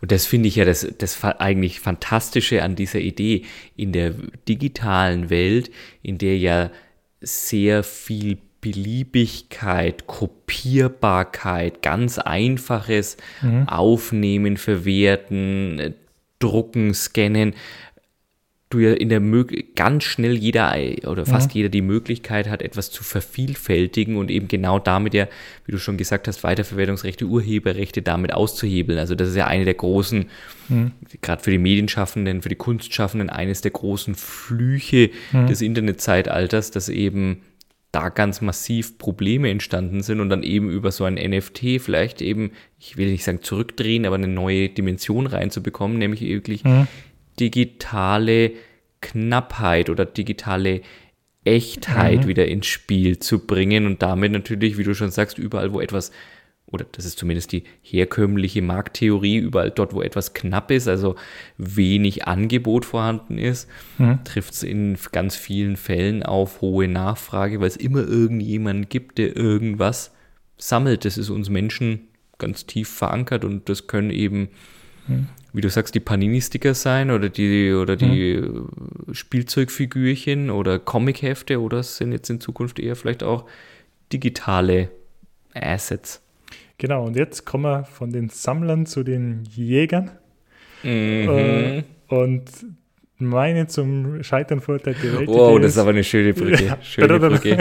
Und das finde ich ja das, das eigentlich Fantastische an dieser Idee in der digitalen Welt, in der ja sehr viel Beliebigkeit, Kopierbarkeit, ganz einfaches mhm. Aufnehmen, Verwerten, Drucken, Scannen, du ja in der Mög ganz schnell jeder oder fast mhm. jeder die Möglichkeit hat, etwas zu vervielfältigen und eben genau damit ja, wie du schon gesagt hast, Weiterverwertungsrechte, Urheberrechte damit auszuhebeln. Also das ist ja eine der großen, mhm. gerade für die Medienschaffenden, für die Kunstschaffenden, eines der großen Flüche mhm. des Internetzeitalters, dass eben da ganz massiv Probleme entstanden sind und dann eben über so ein NFT vielleicht eben, ich will nicht sagen zurückdrehen, aber eine neue Dimension reinzubekommen, nämlich wirklich mhm digitale Knappheit oder digitale Echtheit mhm. wieder ins Spiel zu bringen und damit natürlich, wie du schon sagst, überall, wo etwas, oder das ist zumindest die herkömmliche Markttheorie, überall dort, wo etwas knapp ist, also wenig Angebot vorhanden ist, mhm. trifft es in ganz vielen Fällen auf hohe Nachfrage, weil es immer irgendjemanden gibt, der irgendwas sammelt. Das ist uns Menschen ganz tief verankert und das können eben mhm wie du sagst, die Panini-Sticker sein oder die, oder die mhm. Spielzeugfigürchen oder Comichefte oder sind jetzt in Zukunft eher vielleicht auch digitale Assets. Genau, und jetzt kommen wir von den Sammlern zu den Jägern. Mhm. Äh, und meine zum Scheitern verurteilte Welt. Wow, das ist aber eine schöne Brücke. Schöne (laughs) Brücke.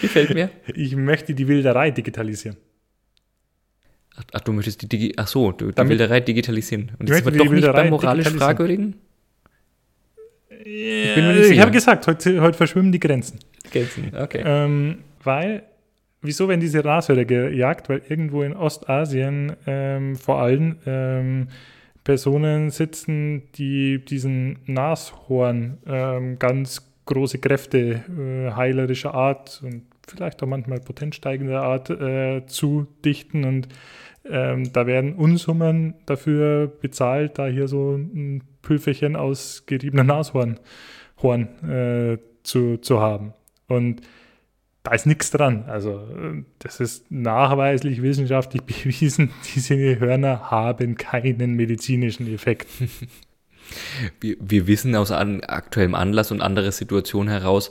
Gefällt mir. Ich möchte die Wilderei digitalisieren. Ach, du möchtest die Digi Ach so, du, die Wilderei digitalisieren. Und das aber doch nicht beim moralisch Fragwürdigen? ich bin mir nicht sicher. Ich habe gesagt, heute, heute verschwimmen die Grenzen. Grenzen, okay. Ähm, weil, wieso werden diese Nashörner gejagt? Weil irgendwo in Ostasien ähm, vor allem ähm, Personen sitzen, die diesen Nashorn ähm, ganz große Kräfte äh, heilerischer Art und vielleicht auch manchmal potenzsteigender Art äh, zudichten und ähm, da werden Unsummen dafür bezahlt, da hier so ein Pülferchen aus geriebener Nashorn Horn, äh, zu, zu haben. Und da ist nichts dran. Also das ist nachweislich wissenschaftlich (laughs) bewiesen, diese Hörner haben keinen medizinischen Effekt. Wir, wir wissen aus an, aktuellem Anlass und anderer Situationen heraus,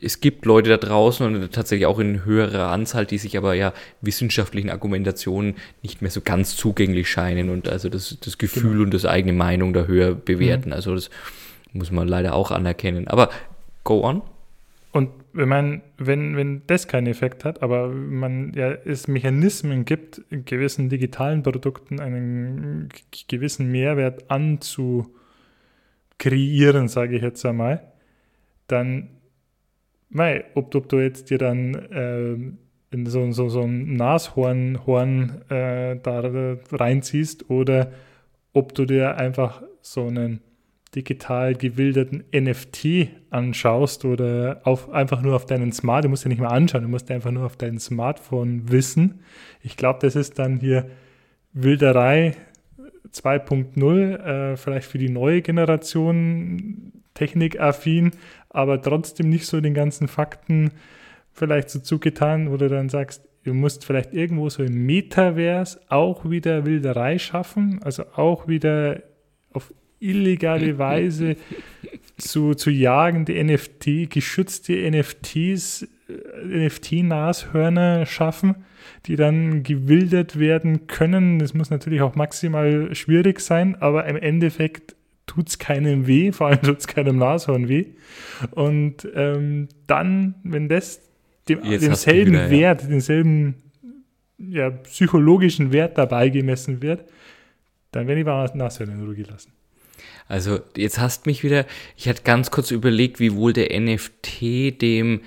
es gibt Leute da draußen und tatsächlich auch in höherer Anzahl, die sich aber ja wissenschaftlichen Argumentationen nicht mehr so ganz zugänglich scheinen und also das, das Gefühl genau. und das eigene Meinung da höher bewerten. Mhm. Also das muss man leider auch anerkennen. Aber go on. Und wenn man, wenn, wenn das keinen Effekt hat, aber man ja es Mechanismen gibt, in gewissen digitalen Produkten einen gewissen Mehrwert anzukreieren, sage ich jetzt einmal, dann weil, ob, ob du jetzt dir dann äh, so, so, so ein Nashorn Horn, äh, da reinziehst oder ob du dir einfach so einen digital gewilderten NFT anschaust oder auf, einfach nur auf deinen Smart, du musst ja nicht mal anschauen, du musst einfach nur auf dein Smartphone wissen. Ich glaube, das ist dann hier Wilderei 2.0, äh, vielleicht für die neue Generation technikaffin, aber trotzdem nicht so den ganzen Fakten vielleicht so zugetan, wo du dann sagst, du musst vielleicht irgendwo so im Metaverse auch wieder Wilderei schaffen, also auch wieder auf illegale (laughs) Weise zu, zu jagen, die NFT, geschützte NFTs, äh, NFT-Nashörner schaffen, die dann gewildert werden können. Das muss natürlich auch maximal schwierig sein, aber im Endeffekt tut es keinem weh, vor allem tut es keinem Nashorn weh. Und ähm, dann, wenn das dem, denselben wieder, Wert, ja. denselben ja, psychologischen Wert dabei gemessen wird, dann werden die Nashörner in Ruhe gelassen. Also jetzt hast mich wieder, ich hatte ganz kurz überlegt, wie wohl der NFT dem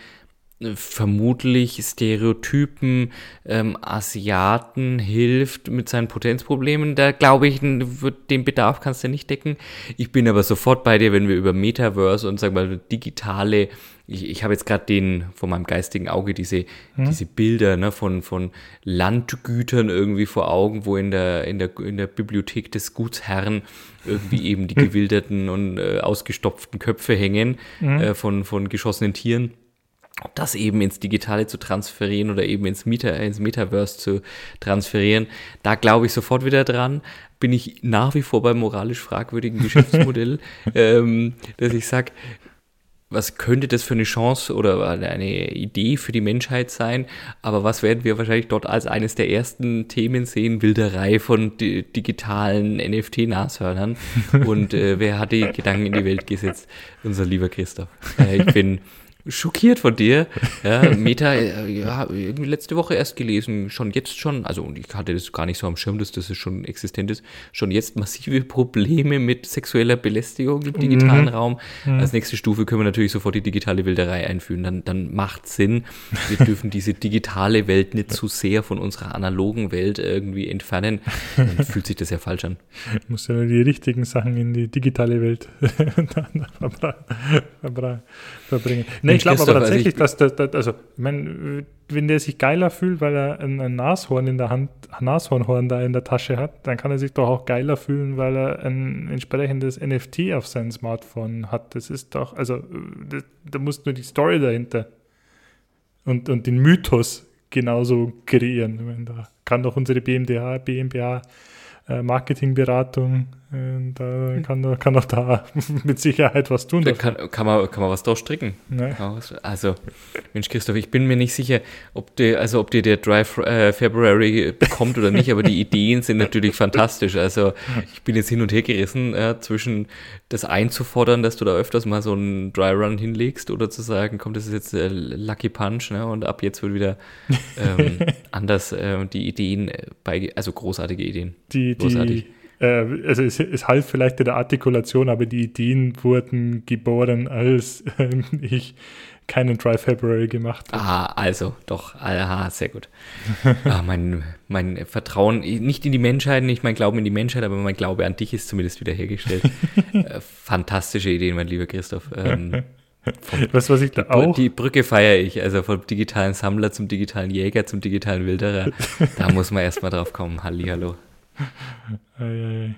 vermutlich Stereotypen ähm, Asiaten hilft mit seinen Potenzproblemen. Da glaube ich, den Bedarf kannst du nicht decken. Ich bin aber sofort bei dir, wenn wir über Metaverse und sag mal digitale ich, ich habe jetzt gerade den von meinem geistigen Auge diese, hm. diese Bilder ne, von, von Landgütern irgendwie vor Augen, wo in der, in der, in der Bibliothek des Gutsherrn irgendwie (laughs) eben die gewilderten und äh, ausgestopften Köpfe hängen hm. äh, von, von geschossenen Tieren. Das eben ins Digitale zu transferieren oder eben ins, Meta, ins Metaverse zu transferieren, da glaube ich sofort wieder dran. Bin ich nach wie vor beim moralisch fragwürdigen Geschäftsmodell, (laughs) ähm, dass ich sage, was könnte das für eine Chance oder eine Idee für die Menschheit sein? Aber was werden wir wahrscheinlich dort als eines der ersten Themen sehen? Wilderei von di digitalen NFT-Nashörnern. (laughs) Und äh, wer hat die Gedanken in die Welt gesetzt? Unser lieber Christoph. Äh, ich bin (laughs) schockiert von dir. (laughs) Ja, Meta, äh, ja, irgendwie letzte Woche erst gelesen, schon jetzt schon, also und ich hatte das gar nicht so am Schirm, dass das schon existent ist, schon jetzt massive (laughs) Probleme mit sexueller Belästigung im digitalen mhm. Raum. Mhm. Als nächste Stufe können wir natürlich sofort die digitale Wilderei einführen. Dann, dann macht Sinn. Wir dürfen diese digitale Welt nicht zu sehr von unserer analogen Welt irgendwie entfernen. Dann (laughs) fühlt sich das ja falsch an. Du musst ja nur die richtigen Sachen in die digitale Welt verbringen. Nee, ich glaube aber tatsächlich, also dass, dass, also, ich mein, wenn der sich geiler fühlt, weil er ein, ein, Nashorn in der Hand, ein Nashornhorn da in der Tasche hat, dann kann er sich doch auch geiler fühlen, weil er ein entsprechendes NFT auf seinem Smartphone hat. Das ist doch, also, da muss nur die Story dahinter und, und den Mythos genauso kreieren. Meine, da kann doch unsere BMDH, BMBH äh, Marketingberatung äh, da hm. kann, kann auch da (laughs) mit Sicherheit was tun. Da kann, kann, man, kann man was draus stricken. Nee. Also, Mensch, Christoph, ich bin mir nicht sicher, ob dir, also ob dir der Drive äh, February kommt oder nicht, aber die (laughs) Ideen sind natürlich fantastisch. Also ich bin jetzt hin und her gerissen äh, zwischen das einzufordern, dass du da öfters mal so einen Dry Run hinlegst oder zu sagen, komm, das ist jetzt äh, Lucky Punch, ne? Und ab jetzt wird wieder ähm, (laughs) anders äh, die Ideen bei, also großartige Ideen. Die, Großartig. Die äh, also es, es half vielleicht in der Artikulation, aber die Ideen wurden geboren, als äh, ich keinen Dry February gemacht habe. Ah, also doch, aha, sehr gut. ah, mein, mein Vertrauen, nicht in die Menschheit, nicht mein Glauben in die Menschheit, aber mein Glaube an dich ist zumindest wiederhergestellt. (laughs) äh, fantastische Ideen, mein lieber Christoph. Ähm, was, was ich da auch. Die Brücke feiere ich, also vom digitalen Sammler zum digitalen Jäger zum digitalen Wilderer. da muss man erstmal drauf kommen. Hallihallo. (laughs)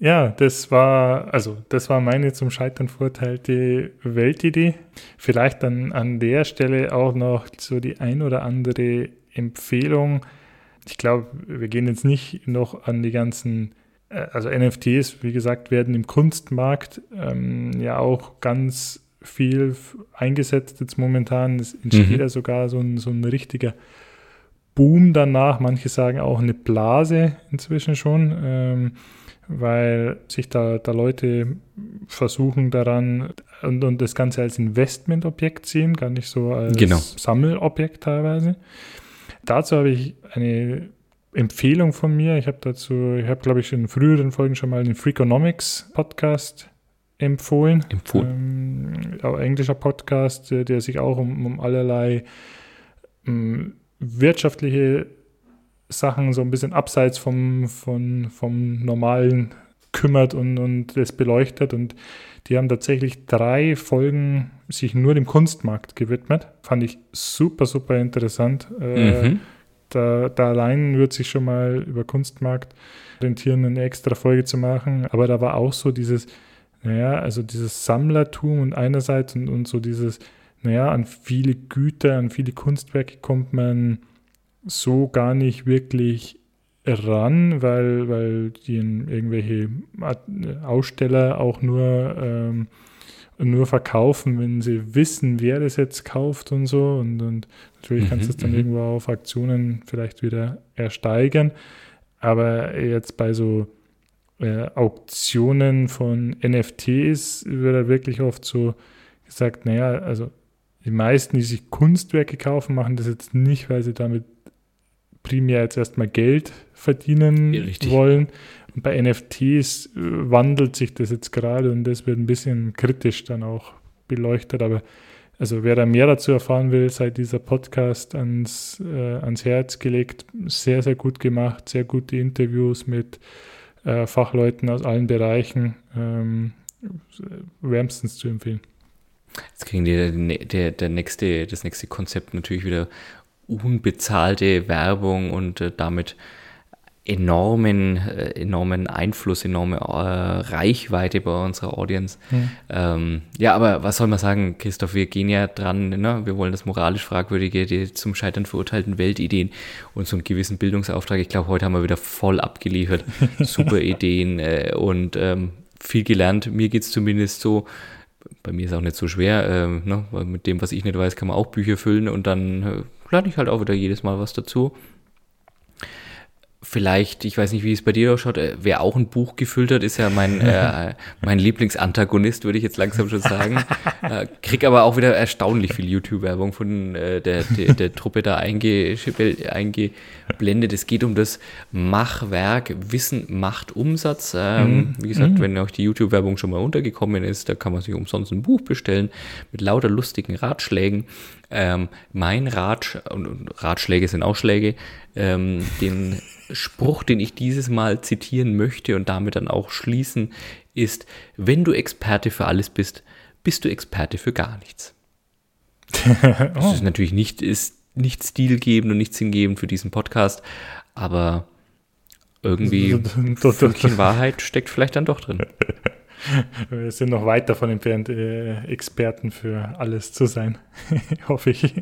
Ja, das war, also das war meine zum Scheitern verurteilte Weltidee. Vielleicht dann an der Stelle auch noch so die ein oder andere Empfehlung. Ich glaube, wir gehen jetzt nicht noch an die ganzen, äh, also NFTs, wie gesagt, werden im Kunstmarkt ähm, ja auch ganz viel eingesetzt jetzt momentan. Es entsteht mhm. ja sogar so ein, so ein richtiger Boom danach. Manche sagen auch eine Blase inzwischen schon, ähm, weil sich da, da Leute versuchen daran und, und das Ganze als Investmentobjekt sehen, gar nicht so als genau. Sammelobjekt teilweise. Dazu habe ich eine Empfehlung von mir. Ich habe dazu, ich habe glaube ich in früheren Folgen schon mal den Freakonomics Podcast empfohlen. Empfohlen. englischer Podcast, der, der sich auch um, um allerlei um, ähm, wirtschaftliche Sachen so ein bisschen abseits vom, vom, vom normalen kümmert und, und das beleuchtet. Und die haben tatsächlich drei Folgen sich nur dem Kunstmarkt gewidmet. Fand ich super, super interessant. Äh, mhm. da, da allein wird sich schon mal über Kunstmarkt rentieren, eine extra Folge zu machen. Aber da war auch so dieses, naja, also dieses Sammlertum und einerseits und, und so dieses, naja, an viele Güter, an viele Kunstwerke kommt man so gar nicht wirklich ran, weil, weil die irgendwelche Aussteller auch nur, ähm, nur verkaufen, wenn sie wissen, wer das jetzt kauft und so. Und, und natürlich kannst du mhm, es dann mhm. irgendwo auf Aktionen vielleicht wieder ersteigern. Aber jetzt bei so äh, Auktionen von NFTs wird da wirklich oft so gesagt, naja, also die meisten, die sich Kunstwerke kaufen, machen das jetzt nicht, weil sie damit primär jetzt erstmal Geld verdienen ja, wollen. Und bei NFTs äh, wandelt sich das jetzt gerade und das wird ein bisschen kritisch dann auch beleuchtet. Aber also wer da mehr dazu erfahren will, sei dieser Podcast ans, äh, ans Herz gelegt. Sehr, sehr gut gemacht, sehr gute Interviews mit äh, Fachleuten aus allen Bereichen. Ähm, wärmstens zu empfehlen. Jetzt kriegen die der, der, der nächste, das nächste Konzept natürlich wieder unbezahlte Werbung und äh, damit enormen, äh, enormen Einfluss, enorme äh, Reichweite bei unserer Audience. Mhm. Ähm, ja, aber was soll man sagen, Christoph, wir gehen ja dran, ne? wir wollen das moralisch fragwürdige, die zum Scheitern verurteilten Weltideen und so einen gewissen Bildungsauftrag. Ich glaube, heute haben wir wieder voll abgeliefert. (laughs) Super Ideen äh, und ähm, viel gelernt. Mir geht es zumindest so, bei mir ist auch nicht so schwer, ähm, ne? weil mit dem, was ich nicht weiß, kann man auch Bücher füllen und dann äh, lerne ich halt auch wieder jedes Mal was dazu. Vielleicht, ich weiß nicht, wie es bei dir ausschaut, äh, wer auch ein Buch gefüllt hat, ist ja mein, äh, (laughs) mein Lieblingsantagonist, würde ich jetzt langsam schon sagen. (laughs) Äh, krieg aber auch wieder erstaunlich viel YouTube-Werbung von äh, der, der, der, Truppe da einge, eingeblendet. Es geht um das Machwerk Wissen macht Umsatz. Ähm, mhm. Wie gesagt, mhm. wenn euch die YouTube-Werbung schon mal untergekommen ist, da kann man sich umsonst ein Buch bestellen mit lauter lustigen Ratschlägen. Ähm, mein Ratsch und Ratschläge sind Ausschläge, ähm, den (laughs) Spruch, den ich dieses Mal zitieren möchte und damit dann auch schließen, ist, wenn du Experte für alles bist, bist du Experte für gar nichts. (laughs) Das ist natürlich nicht, ist nicht stilgebend und nicht sinngebend für diesen Podcast, aber irgendwie (laughs) ein Fünkchen Wahrheit steckt vielleicht dann doch drin. (laughs) Wir sind noch weit davon entfernt, äh, Experten für alles zu sein, (laughs) hoffe ich.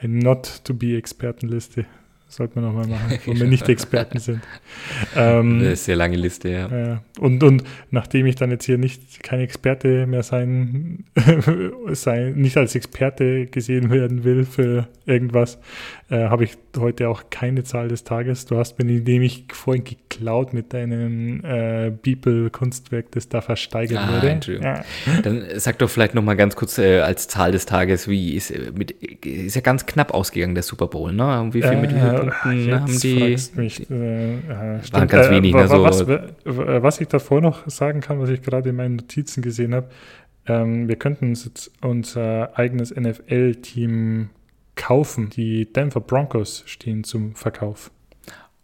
Eine Not-to-be-Expertenliste sollte man nochmal machen, wo wir nicht (laughs) Experten sind. Ähm, eine sehr lange Liste, ja. Äh, und, und nachdem ich dann jetzt hier nicht kein Experte mehr sein, sein, nicht als Experte gesehen werden will für irgendwas, äh, habe ich heute auch keine Zahl des Tages. Du hast mir nämlich vorhin geklaut mit deinem äh, Bibel-Kunstwerk, das da versteigert ah, wurde. Entschuldigung. Ja. Dann sag doch vielleicht nochmal ganz kurz äh, als Zahl des Tages, wie ist, äh, mit, ist ja ganz knapp ausgegangen, der Super Bowl, ne? Wie viel mit wie vielen Punkten haben die? Mich, äh, waren ganz wenig. Ne, so. was, was ich davor noch sagen kann, was ich gerade in meinen Notizen gesehen habe, ähm, wir könnten uns jetzt unser eigenes NFL-Team kaufen. Die Denver Broncos stehen zum Verkauf.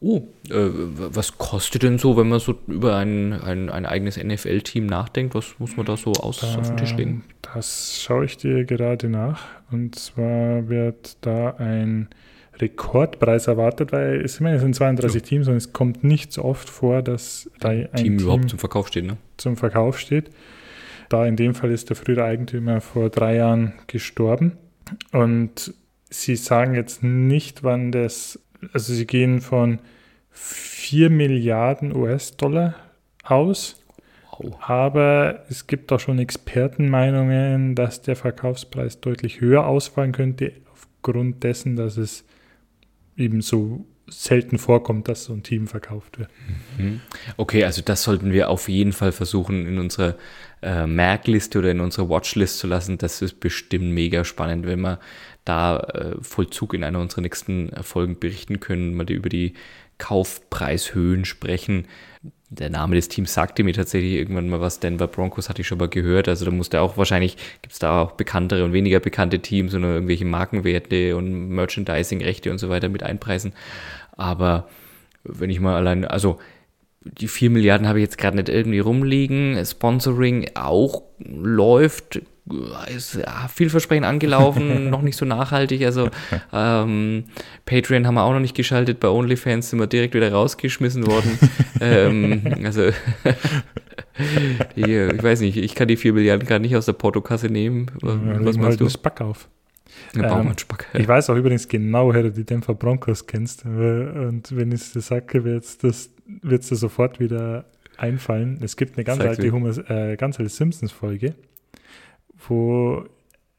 Oh, äh, was kostet denn so, wenn man so über ein, ein, ein eigenes NFL-Team nachdenkt? Was muss man da so aus da, auf den Tisch legen? Das schaue ich dir gerade nach. Und zwar wird da ein Rekordpreis erwartet, weil es immerhin sind 32 so. Teams und es kommt nicht so oft vor, dass da ein Team, Team überhaupt zum Verkauf steht. Ne? Zum Verkauf steht. Da in dem Fall ist der frühere Eigentümer vor drei Jahren gestorben. Und Sie sagen jetzt nicht, wann das, also Sie gehen von 4 Milliarden US-Dollar aus. Aber es gibt auch schon Expertenmeinungen, dass der Verkaufspreis deutlich höher ausfallen könnte, aufgrund dessen, dass es eben so selten vorkommt, dass so ein Team verkauft wird. Mhm. Okay, also das sollten wir auf jeden Fall versuchen in unsere äh, Merkliste oder in unsere Watchlist zu lassen. Das ist bestimmt mega spannend, wenn wir da äh, Vollzug in einer unserer nächsten Folgen berichten können, mal über die Kaufpreishöhen sprechen. der Name des Teams sagte mir tatsächlich irgendwann mal was. Denver Broncos hatte ich schon mal gehört. Also da musste auch wahrscheinlich, gibt es da auch bekanntere und weniger bekannte Teams und irgendwelche Markenwerte und Merchandising-Rechte und so weiter mit einpreisen. Aber wenn ich mal allein, also die 4 Milliarden habe ich jetzt gerade nicht irgendwie rumliegen. Sponsoring auch läuft, ist ja, vielversprechend angelaufen, (laughs) noch nicht so nachhaltig. Also ähm, Patreon haben wir auch noch nicht geschaltet. Bei OnlyFans sind wir direkt wieder rausgeschmissen worden. (laughs) ähm, also (laughs) die, ich weiß nicht, ich kann die 4 Milliarden gerade nicht aus der Portokasse nehmen. Was ja, machst halt du? Spack auf. Ähm. Ich weiß auch übrigens genau, woher du die Denver Broncos kennst. Und wenn ich es dir sage, wird es das dir sofort wieder einfallen. Es gibt eine ganz Sag's alte, äh, ganz alte Simpsons-Folge wo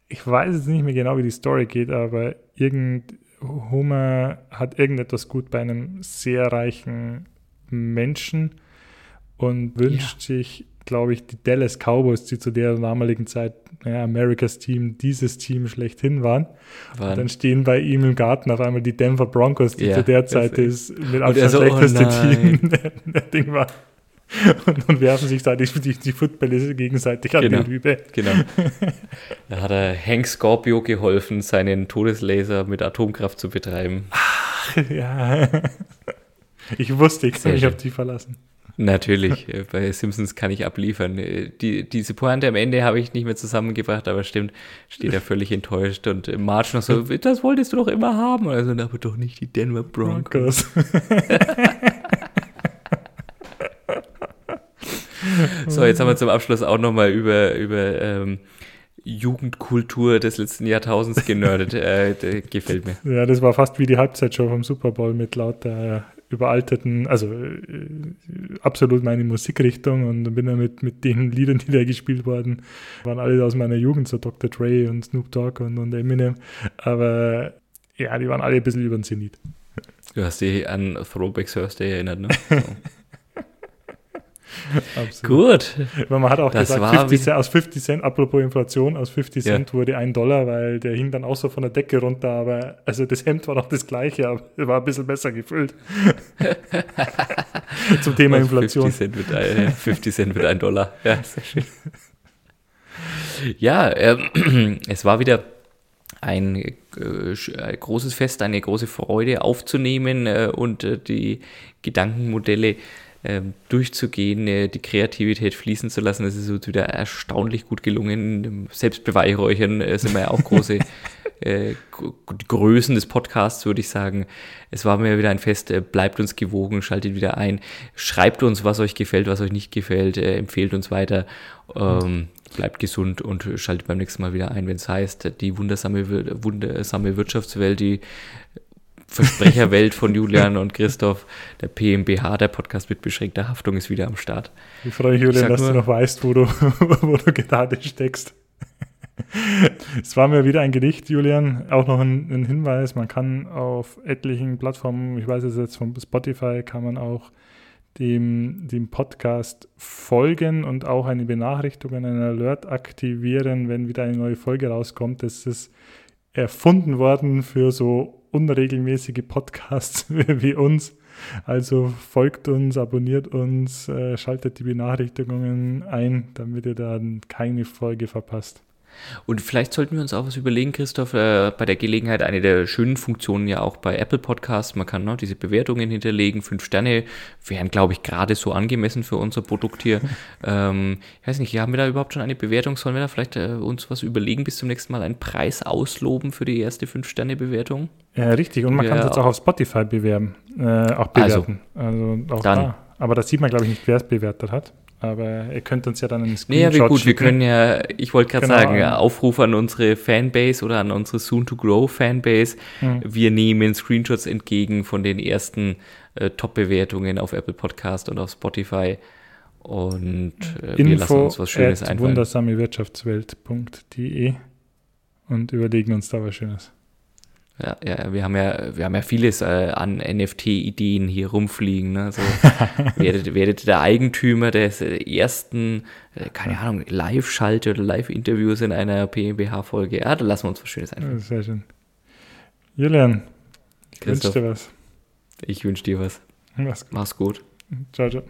ich weiß jetzt nicht mehr genau, wie die Story geht, aber irgend Homer hat irgendetwas gut bei einem sehr reichen Menschen und wünscht ja. sich, glaube ich, die Dallas Cowboys, die zu der damaligen Zeit ja, Americas Team, dieses Team schlechthin waren. waren. Und dann stehen bei ihm im Garten auf einmal die Denver Broncos, die ja, zu der Zeit das mit Abstand so, schlechteste oh Team (laughs) der Ding war. (laughs) und, und werfen sich da die, die, die Footbälle gegenseitig an genau, die Rübe. Genau. (laughs) Da hat er Hank Scorpio geholfen, seinen Todeslaser mit Atomkraft zu betreiben. Ach, ja. (laughs) Ich wusste, ich kann mich auf die verlassen. Natürlich, bei Simpsons kann ich abliefern. Die, diese Pointe am Ende habe ich nicht mehr zusammengebracht, aber stimmt, steht er völlig enttäuscht und Marge noch so, das wolltest du doch immer haben. Also, aber doch nicht die Denver Broncos. Broncos. (laughs) So, jetzt haben wir zum Abschluss auch nochmal über, über ähm, Jugendkultur des letzten Jahrtausends genördet. (laughs) äh, gefällt mir. Ja, das war fast wie die Halbzeitshow vom Super Bowl mit lauter überalterten, also äh, absolut meine Musikrichtung und bin dann mit, mit den (laughs) Liedern, die da gespielt wurden, waren alle aus meiner Jugend, so Dr. Dre und Snoop Dogg und, und Eminem. Aber ja, die waren alle ein bisschen über den Zenit. Du hast dich an Throwback Thursday erinnert, ne? So. Gut. Weil man hat auch das gesagt, 50 Cent, aus 50 Cent, apropos Inflation, aus 50 Cent ja. wurde ein Dollar, weil der hing dann auch so von der Decke runter, aber also das Hemd war noch das gleiche, aber (laughs) war ein bisschen besser gefüllt. (laughs) Zum Thema aus Inflation. 50 Cent, wird ein, (laughs) 50 Cent wird ein Dollar. Ja, sehr schön. Ja, äh, (clears throat) es war wieder ein äh, großes Fest, eine große Freude aufzunehmen äh, und äh, die Gedankenmodelle ähm, durchzugehen, äh, die Kreativität fließen zu lassen. Das ist uns wieder erstaunlich gut gelungen. Selbstbeweihräuchern äh, sind wir ja auch große (laughs) äh, Größen des Podcasts, würde ich sagen. Es war mir wieder ein Fest. Äh, bleibt uns gewogen, schaltet wieder ein. Schreibt uns, was euch gefällt, was euch nicht gefällt. Äh, empfehlt uns weiter. Ähm, bleibt gesund und schaltet beim nächsten Mal wieder ein, wenn es heißt, die wundersame, wundersame Wirtschaftswelt, die Versprecherwelt von Julian und Christoph, der PMBH, der Podcast mit beschränkter Haftung, ist wieder am Start. Ich freue mich, Julian, dass nur, du noch weißt, wo du, (laughs) wo du gerade steckst. es war mir wieder ein Gedicht, Julian. Auch noch ein, ein, Hinweis: Man kann auf etlichen Plattformen, ich weiß es jetzt von Spotify, kann man auch dem, dem Podcast folgen und auch eine Benachrichtigung, einen Alert aktivieren, wenn wieder eine neue Folge rauskommt. Das ist erfunden worden für so unregelmäßige Podcasts (laughs) wie uns. Also folgt uns, abonniert uns, äh, schaltet die Benachrichtigungen ein, damit ihr dann keine Folge verpasst. Und vielleicht sollten wir uns auch was überlegen, Christoph, äh, bei der Gelegenheit, eine der schönen Funktionen ja auch bei Apple Podcasts, man kann ne, diese Bewertungen hinterlegen, fünf Sterne wären, glaube ich, gerade so angemessen für unser Produkt hier. (laughs) ähm, ich weiß nicht, haben wir da überhaupt schon eine Bewertung? Sollen wir da vielleicht äh, uns was überlegen, bis zum nächsten Mal einen Preis ausloben für die erste Fünf-Sterne-Bewertung? Ja, richtig. Und man kann es jetzt auch auf Spotify bewerben, äh, auch also, bewerten. Also, also auch dann. da. Aber das sieht man, glaube ich, nicht, wer es bewertet hat. Aber ihr könnt uns ja dann einen Screenshot ja, gut, schicken. wir können ja, ich wollte gerade genau. sagen, Aufruf an unsere Fanbase oder an unsere Soon-to-Grow-Fanbase. Mhm. Wir nehmen Screenshots entgegen von den ersten äh, Top-Bewertungen auf Apple Podcast und auf Spotify. Und äh, wir lassen uns was Schönes einfallen. wundersamewirtschaftswelt.de und überlegen uns da was Schönes. Ja, ja, wir haben ja, wir haben ja vieles äh, an NFT-Ideen hier rumfliegen. Ne? So, (laughs) werdet, werdet der Eigentümer des ersten, äh, keine Ahnung, Live-Schalte oder Live-Interviews in einer PMBH-Folge. Ja, da lassen wir uns was Schönes einfallen. sehr schön. Julian, ich wünsche dir was. Ich wünsche dir was. Mach's gut. Mach's gut. Ciao, ciao.